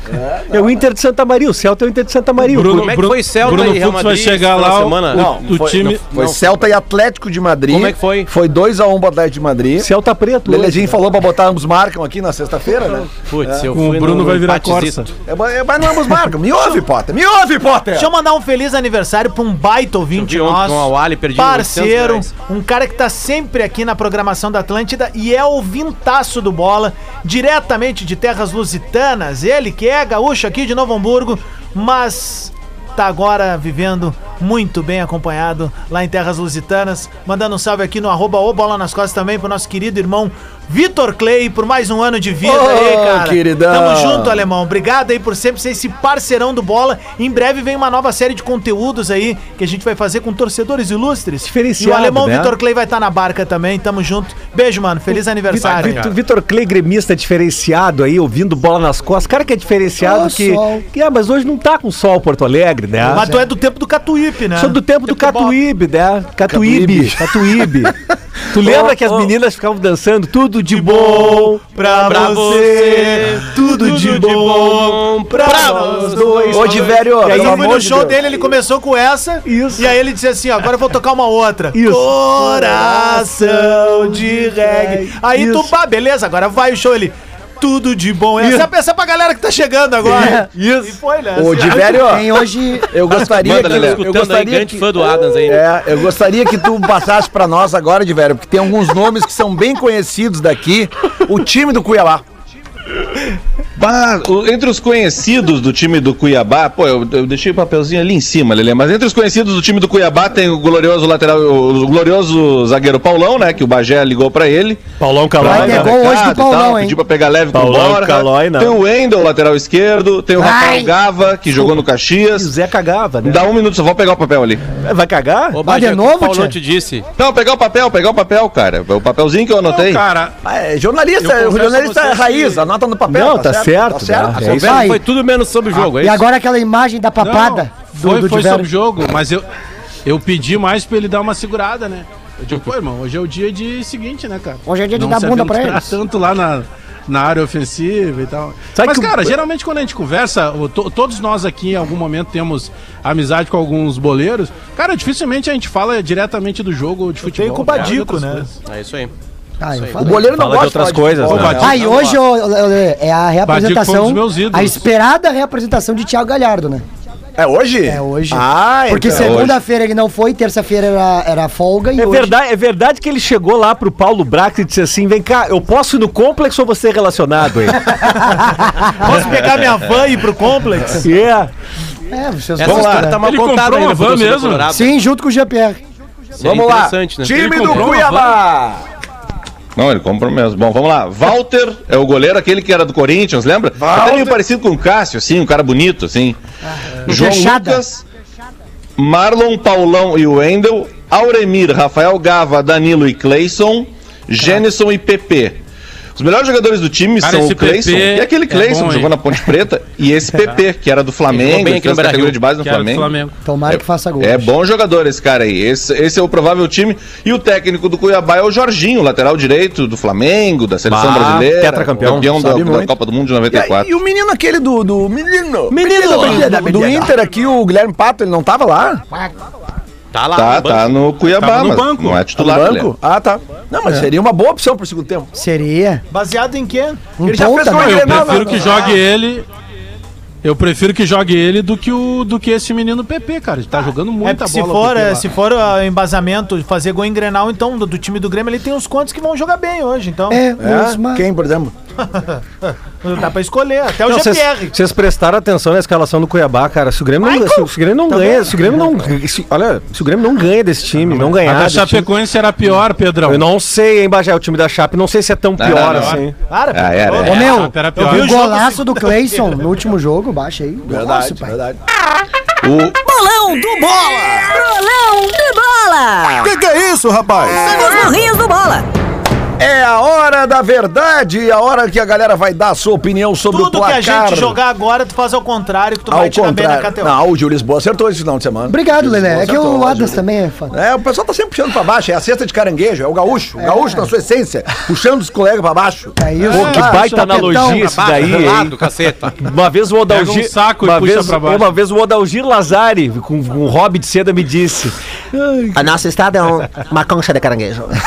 É o Inter de Santa Maria, o Celta é o Inter de Santa Maria. Bruno- Como é que foi Celta Bruno e Real Fux vai Madrid chegar lá, de o- semana? o- o foi, time- Foi Celta e Atlético de Madrid. Como é que foi? Foi 2x1 pro Atlético de Madrid. Celta Preto. Lelezinho falou pra botar ambos marcam aqui na sexta-feira, né? Putz, eu Com o fui Bruno no vai virar. Corsa. É, mas- é, mas não ambos marcam. Me ouve, Potter. Me ouve, Potter. Deixa eu mandar um feliz aniversário pra um baita ouvinte nosso. com a Wally, perdi parceiro, 800 um cara que tá sempre aqui na programação da Atlântida e é o vintaço do bola, diretamente de terras lusitanas. Ele que é gaúcho aqui de Novo Hamburgo, mas tá agora vivendo muito bem acompanhado lá em terras lusitanas. Mandando um salve aqui no arroba o bola nas costas também pro nosso querido irmão Vitor Clay por mais um ano de vida Ô, aí, cara. queridão. Tamo junto, alemão. Obrigado aí por sempre ser esse parceirão do bola. Em breve vem uma nova série de conteúdos aí que a gente vai fazer com torcedores ilustres. Diferenciado, E o alemão né? Vitor Clay vai estar na barca também. Tamo junto. Beijo, mano. Feliz aniversário. Vitor, Vitor Clay, gremista diferenciado aí, ouvindo bola nas costas. Cara que é diferenciado Ô, que, sol. que. Ah, mas hoje não tá com sol Porto Alegre, né? Mas tu é do tempo do Catuípe, né? Sou do tempo do Catuíbe, né? Catuíbe, Catuíbe. Tu lembra que as meninas ficavam dançando tudo de bom pra, Pra você. Tudo de bom pra nós dois. Ô, Diverio, E aí eu fui no de show Deus. dele, ele começou com essa. Isso. E aí ele disse assim: ó, agora eu vou tocar uma outra. Isso. Coração de reggae. Aí tu, Isso. pá, beleza, agora vai o show ele. Tudo de bom. Essa, essa é pra galera que tá chegando agora. Isso. E foi, né? Ô, Diverio, Tem hoje. eu gostaria Manda, que... Lelé. Eu Escutando aí, gostaria grande que... fã do Adams aí. né? É, eu gostaria que tu passasse pra nós agora, Diverio, porque tem alguns nomes que são bem conhecidos daqui. O time do Cuiabá. Bah, o- entre os conhecidos do time do Cuiabá, pô, eu, eu deixei o papelzinho ali em cima, Lelê, mas entre os conhecidos do time do Cuiabá tem o glorioso lateral, o glorioso zagueiro Paulão, né, que o Bagé ligou pra ele. Paulão Calói, né? gol hoje do e Paulão, tal, hein? Pediu pra pegar leve com o Paulão, Borja. Calói, não. Tem o Wendel, lateral esquerdo, tem o Rafael Gava, que jogou no E o Caxias. Zé cagava, né? Dá um minuto, só vou pegar o papel ali. Vai cagar? Ô, Vai de Bagé, novo, o Paulão te disse. Não, pegar o papel, pegar o papel, cara. O papelzinho que eu anotei. Não, cara, É, jornalista, Eu jornalista é raiz, que- anota no papel. Não, tá certo, né? Tá É certo. isso conversa aí. foi tudo menos sobre o jogo, é E isso? agora aquela imagem da papada Não, foi, do, do foi Diverio. sobre o jogo, mas eu, eu pedi mais pra ele dar uma segurada, né? Eu digo, pô, irmão, hoje é o dia de seguinte, né, cara? Hoje é dia de Não dar bunda pra eles. tanto lá na, na área ofensiva e tal. Sabe mas, que o- cara, geralmente quando a gente conversa, to- todos nós aqui em algum momento temos amizade com alguns boleiros. Cara, dificilmente a gente fala diretamente do jogo de futebol. com o de Badico, né? coisas. É isso aí. Ah, eu O falei. goleiro não Fala de gosta outras de coisas, futebol, né? Ah, e hoje é a um reapresentação, a esperada reapresentação de Thiago Galhardo, né? É hoje? É hoje. Ah, Porque então. segunda-feira ele não foi, terça-feira era, era folga e É hoje... verdade, é verdade que ele chegou lá pro Paulo Brax e disse assim: vem cá, eu posso ir no complexo ou você é relacionado aí? Posso pegar minha van e ir pro Complexo? é. É, vocês Essa história né? tá mal Ele contada comprou ainda van mesmo? colorado. Sim, junto com o GPR. Seria Vamos lá. interessante, né? Time Ele do Cuiabá. Não, ele comprou mesmo. Bom, vamos lá. Walter é o goleiro, aquele que era do Corinthians, lembra? Até meio parecido com o Cássio, assim, um cara bonito, assim. João Fechada. Lucas, Marlon, Paulão e Wendel, Auremir, Rafael Gava, Danilo e Cleison, Gênison e PP. Os melhores jogadores do time Cara, são o Cleison e aquele é Cleison bom, que jogou na Ponte Preta e esse PP, que era do Flamengo, bem que fez a categoria de base no do Flamengo. Flamengo. Tomara que faça gol. É bom jogador esse cara aí. Esse, esse é o provável time. E o técnico do Cuiabá é o Jorginho, lateral direito do Flamengo, da seleção Bah, brasileira. tetracampeão, Campeão da, da. Copa do Mundo de E, aí, 94. e o menino aquele do. do menino! Menino! do, do Inter aqui, o Guilherme Pato, ele não tava lá? Tá lá. Tá, no banco. tá no Cuiabá, Tava no mas banco. não é Tá no titular. banco? Ah, tá. Não, mas seria uma boa opção pro segundo tempo. Seria. Baseado em quê? Um Ele já fez uma né? Eu prefiro que jogue ele. Eu prefiro que jogue ele do que, o, do que esse menino PP, cara. Ele tá jogando É muita porque se bola. for, é, se for uh, embasamento fazer gol em Grenal, então, do, do time do Grêmio, ele tem uns quantos que vão jogar bem hoje, então. É, É? mesma. Quem, por exemplo? Dá pra escolher, até o Não, vocês- GPR. Vocês prestaram atenção na escalação do Cuiabá, cara. Se o Grêmio não, se, o- se o Grêmio não ganha, se o Grêmio não. se- olha, se o Grêmio não ganha desse time, não A ganhar. da desse time, Chapecoense era pior, Pedrão. eu não sei, hein, Bagé, o time da Chape, não sei se é tão pior não, não. assim. Cara, Ah, era, pô, era. Ô, meu, era eu pior. vi o golaço do Cleison no último jogo, baixa aí. Golaço, pai. verdade. O, Bolão do Bola! Bolão de bola! Que que é isso, rapaz? Os morrinhos do bola! É a hora da verdade, a hora que a galera vai dar a sua opinião sobre o Tudo que placar. a gente jogar agora, tu faz ao contrário, que tu vai Ao tirar bem na. KTO. Não, o Gil Lisboa acertou esse final de semana. Obrigado, Lelé. É que o Adas também é foda. É, o pessoal tá sempre puxando pra baixo, é a cesta de caranguejo, é o gaúcho, o gaúcho na sua essência, puxando os colegas pra baixo. É isso. Pô, que Ah, baita analogia isso daí, hein? Lado, caceta. Uma vez o Pega Odalgir. um saco e uma puxa vez, pra baixo. Uma vez o Odalgir Lazari, com, um hobby de seda, me disse. A nossa estrada é um- uma concha de caranguejo.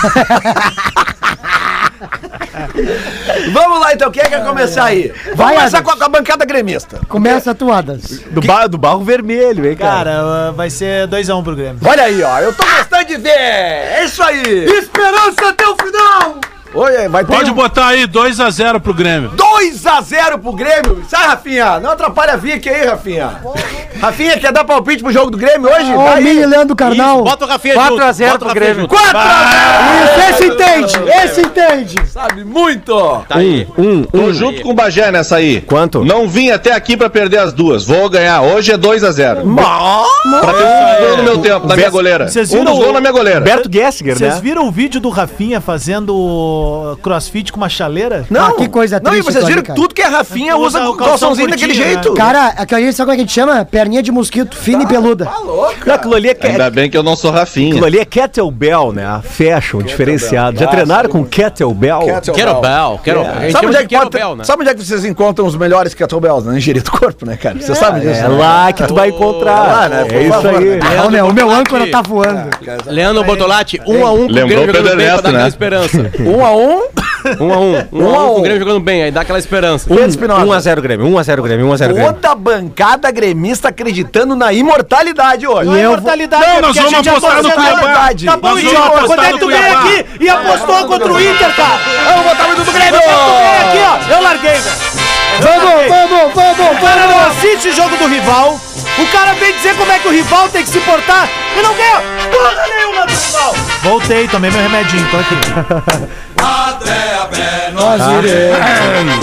Vamos lá então, quem é que quer começar aí? Vamos Vai, começar com a, com a bancada gremista. Começa atuadas. Do, bar, do barro vermelho, hein, cara? Cara, uh, vai ser 2x1 pro Grêmio. Olha aí, ó, eu tô gostando de ver. É isso aí. Esperança até o final! Oi, vai ter Pode um botar aí 2x0 pro Grêmio. 2x0 pro Grêmio. Sai, Rafinha. Não atrapalha a Vicky aí, Rafinha. Rafinha, quer dar palpite pro jogo do Grêmio hoje? Ó, o Vai Mini. Leandro Carnal. Bota o Rafinha 4 junto, a 0 bota o pro Rafinha Grêmio. junto. 4x0. Esse entende! Esse entende! Sabe muito. Tá aí. Um, Tô junto com o Bagé nessa aí. Quanto? Não vim até aqui pra perder as duas. Vou ganhar. Hoje é 2x0. Pra ter um gol no meu tempo, na minha goleira. Vocês Um viram dos gols o- na minha goleira. Berto Gessinger, Vocês né? viram o vídeo do Rafinha fazendo crossfit com uma chaleira? Não, Ah, que coisa Não, e triste vocês viram que tudo que é Rafinha Usa usa o o calção calçãozinho daquele curtinho, jeito. Cara, aquilo ali, sabe como é que a gente chama? Perninha de mosquito, fina e peluda. Tá louco, Não, aquilo ali é, ke- Ainda bem que eu não sou Rafinha. aquilo ali é kettlebell, né? A fashion, diferenciado. Já Ah, treinaram com kettlebell? Kettlebell, kettlebell. Sabe onde, é de que pode- kettlebell, né? sabe onde é que vocês encontram os melhores kettlebells? Na engenharia do corpo, né, cara? Você sabe disso. É né? lá que tu vai encontrar. É lá, né? É isso aí. né? Né? O meu âncora tá voando. Leandro Bortolatti, 1 a 1 com o dar aquela né? esperança. Um a um. 1 a 1 1 Um a a 1 com um. o Grêmio jogando bem, aí dá aquela esperança. Pedro Espinosa. 1x0 Grêmio, 1x0 Grêmio, 1x0 Grêmio. Toda a bancada gremista acreditando na imortalidade hoje. Não é eu vou- imortalidade, Não, é nós a vamos gente apostar no Cuiabá. verdade. Tá bom, idiota. Quando é que tu veio aqui e apostou contra o Inter, cara? Vamos botar o hino do Grêmio! Quando que tu veio aqui, ó? Eu larguei, velho. Vamos, vamos, vamos, O cara não assiste o jogo do rival. O cara vem dizer como é que o rival tem que se portar e não ganha porra nenhuma do rival. Voltei, tomei meu remedinho, tô aqui.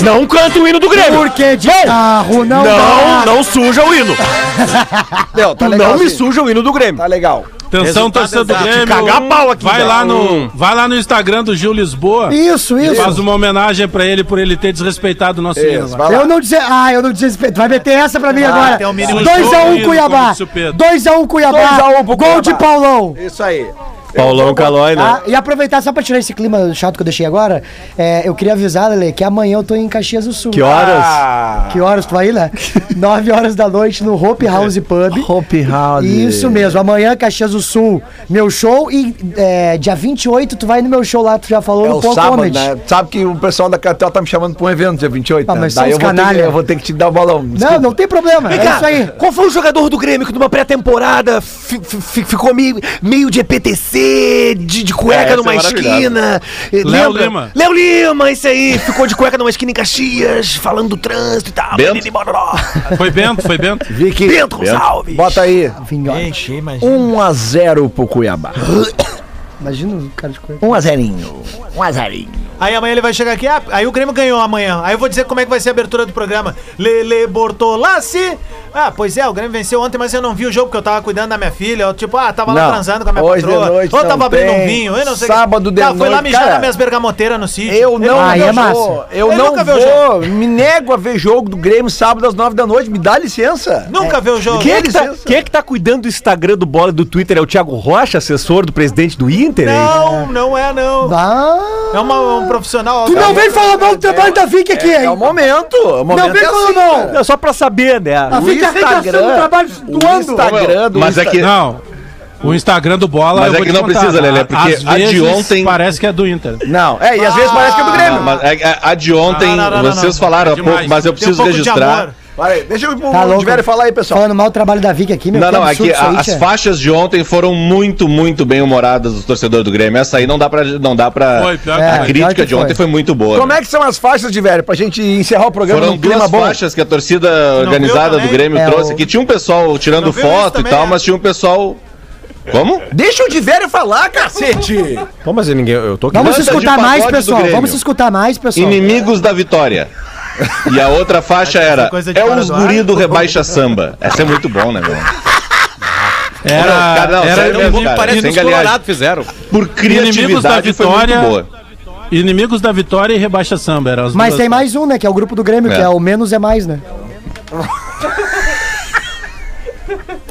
Não canta o hino do Grêmio. Porque de carro não, Não, dá. não suja o hino. Não, tá Tu legal não me suja o hino do Grêmio. Tá legal. Atenção, torcedor do. Grêmio. Cagar pau aqui, vai lá, no, vai lá no Instagram do Gil Lisboa. Isso, isso. Faz uma homenagem pra ele por ele ter desrespeitado o nosso hino. Eu não dizer. Ah, eu não desrespeito. Vai meter essa pra mim agora. um mínimo de 2x1 jogo, Cuiabá. como disse o Pedro. 2x1 Cuiabá. 2 a 1 pro Gol Cuiabá. de Paulão. Isso aí. Paulão Calói, né? Ah, e aproveitar só pra tirar esse clima chato que eu deixei agora, é, eu queria avisar, Lele, que amanhã eu tô em Caxias do Sul. Que horas? Ah, Que horas tu vai, né? 9 horas da noite no Hope House Pub. Hope House. Isso mesmo, amanhã Caxias do Sul, meu show e é, dia 28 tu vai no meu show lá, tu já falou é no Pô sábado, Comedy. né? Sabe que o pessoal da Catel tá me chamando pra um evento dia 28, Ah, né? mas Daí eu vou, ter eu vou ter que te dar o balão. Não, desculpa. não tem problema, é isso aí. Qual foi o jogador do Grêmio que numa pré-temporada fi- fi- ficou meio, meio de EPTC, de, de cueca É, numa é esquina? Léo? Lima. Léo Lima, isso aí. Ficou de cueca numa esquina em Caxias, falando do trânsito e tal. Bento? Foi Bento, foi Bento. Vicky, Bento Gonçalves. bota aí. Vinhote. Enche, imagina. 1 a 0 pro Cuiabá. Imagina o cara de coisa. 1 a 0 1 a 0 Aí amanhã ele vai chegar aqui, ah, aí o Grêmio ganhou amanhã. Aí eu vou dizer como é que vai ser a abertura do programa. Lele Bortolassi. Ah, pois é, o Grêmio venceu ontem, mas eu não vi o jogo porque eu tava cuidando da minha filha. Eu, tipo, ah, tava lá Não, transando com a minha hoje de patroa. noite ou tava abrindo um vinho, eu não sei. o que. Sábado de ah, Fui lá noite, mijar cara. nas minhas bergamoteiras no sítio. Eu não, Ah, vou- é massa. eu Ele não nunca vê o vou, me nego a ver jogo do Grêmio sábado às 9 da noite, me dá licença. Nunca vê o jogo. Quem é, que tá, licença. quem é que tá cuidando do Instagram do Bola e do Twitter? É o Thiago Rocha, assessor do presidente do Inter? hein? Não, não é não. Ah, É uma- um profissional. tu não vem falar mal do trabalho da Vicky aqui, É, hein? o momento, o momento Não vem é falando assim, não. cara. Não, só pra saber, né? A Vicky arregaçando o trabalho o doando. Instagram do Mas é que- Não. O Instagram do Bola. Mas eu é que te não contar, precisa, Lelé, a- porque às a de vezes ontem- Parece que é do Inter. Não, é, e às vezes parece que é do Grêmio. Não, mas é- a, de ontem, Não, não, não, vocês não. falaram É há pouco, mas eu um preciso de registrar. Amor. Para aí, deixa o Tá o louco. Tiverio falar aí, pessoal. Falando mal do trabalho da Vicky aqui, meu. Não, que não, aqui aí, as tia. faixas de ontem foram muito, muito bem humoradas dos torcedores do Grêmio. Essa aí não dá pra. Não dá pra Foi, pior que É, a foi. crítica pior que de ontem foi. foi muito boa. Como é que são as faixas de velho? Pra gente encerrar o programa Foram duas bom. faixas que a torcida organizada do? Grêmio É, trouxe o- aqui. Tinha um pessoal tirando foto e tal, é? mas tinha um pessoal. Como? Deixa o Tiverio falar, cacete! Mas ninguém, eu tô aqui. Vamos se de escutar mais, do pessoal. Vamos se escutar mais, pessoal. Inimigos da vitória. E a outra faixa era coisa de É os do guri do Rebaixa Samba. Essa é muito bom, né, meu? Era, cara, não, era inimigo- cara. Parece que os fizeram. Por Inimigos da criatividade foi muito vitória. boa. Inimigos da Vitória e Rebaixa Samba. Eram as Mas duas- tem mais um, né? Que é o grupo do Grêmio, que é o menos é mais, né?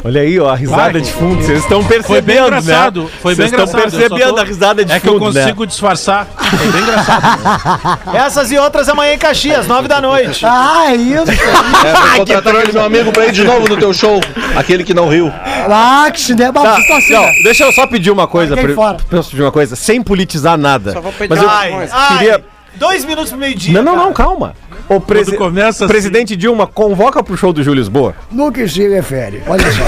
Olha aí, ó, a risada Vai. de fundo. Vocês estão percebendo, Foi bem engraçado. né? Foi bem Vocês estão engraçado. só percebendo tô- a risada de É que eu fundo, né? consigo disfarçar. Foi bem engraçado. Essas e outras amanhã em Caxias, nove da noite. Ah, é isso. É, vou contratar aquele meu amigo pra ir de novo no teu show. Aquele que não riu. Ah, que cinema. Tá, Tá, assim, não, né? deixa eu só pedir uma coisa. Fiquei Pra, fora. posso pedir uma coisa? Sem politizar nada. pedir Mas eu Ai, ai, queria... dois minutos pro meio-dia. Não, não, cara. não, calma. O presi... Quando começa assim- presidente Dilma convoca pro show do Júlio Lisboa. No que se refere, olha só.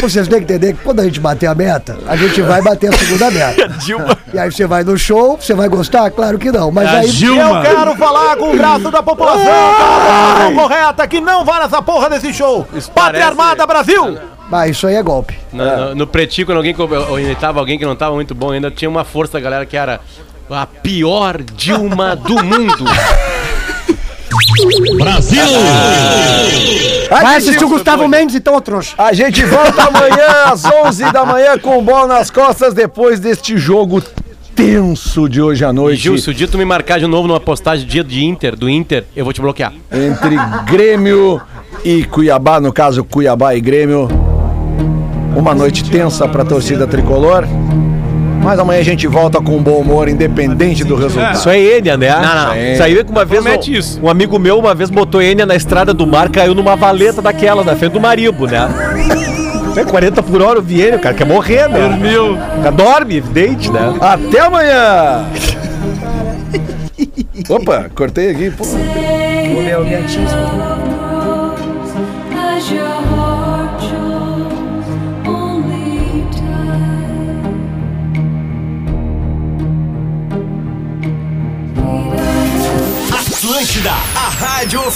Vocês têm que entender que quando a gente bater a meta, a gente vai bater a segunda meta. Dilma. E aí você vai no show, você vai gostar? Claro que não. Mas É a aí. Gilma. Eu quero falar com o braço da população, população correta, que não vai nessa porra desse show. Pátria parece- Armada Brasil! Mas isso aí é golpe. No, no, no Pretinho, quando alguém imitava alguém que não tava muito bom ainda, tinha uma força da galera que era a pior Dilma do mundo. Vai assistir o Gustavo Mendes, então, trouxa. A gente volta amanhã às 11 da manhã com bola nas costas depois deste jogo tenso de hoje à noite Gil, se o dia tu me marcar de novo numa postagem dia de Inter, do Inter, eu vou te bloquear. entre Grêmio e Cuiabá, no caso Cuiabá e Grêmio. Uma noite tensa para a torcida tricolor. Mas amanhã a gente volta com bom humor, independente do resultado. Isso é Enia, né? Não, não. Isso aí é que uma vez Promete um, isso. um amigo meu uma vez botou Enia na estrada do mar, caiu numa valeta daquela, na frente do maribo, né? É 40 por hora o Vienne, o cara quer morrer, né? Dormiu. Dorme, evidente, né? Até amanhã! Opa, cortei aqui. Pô. As your heart Atlântida, a rádio oficial.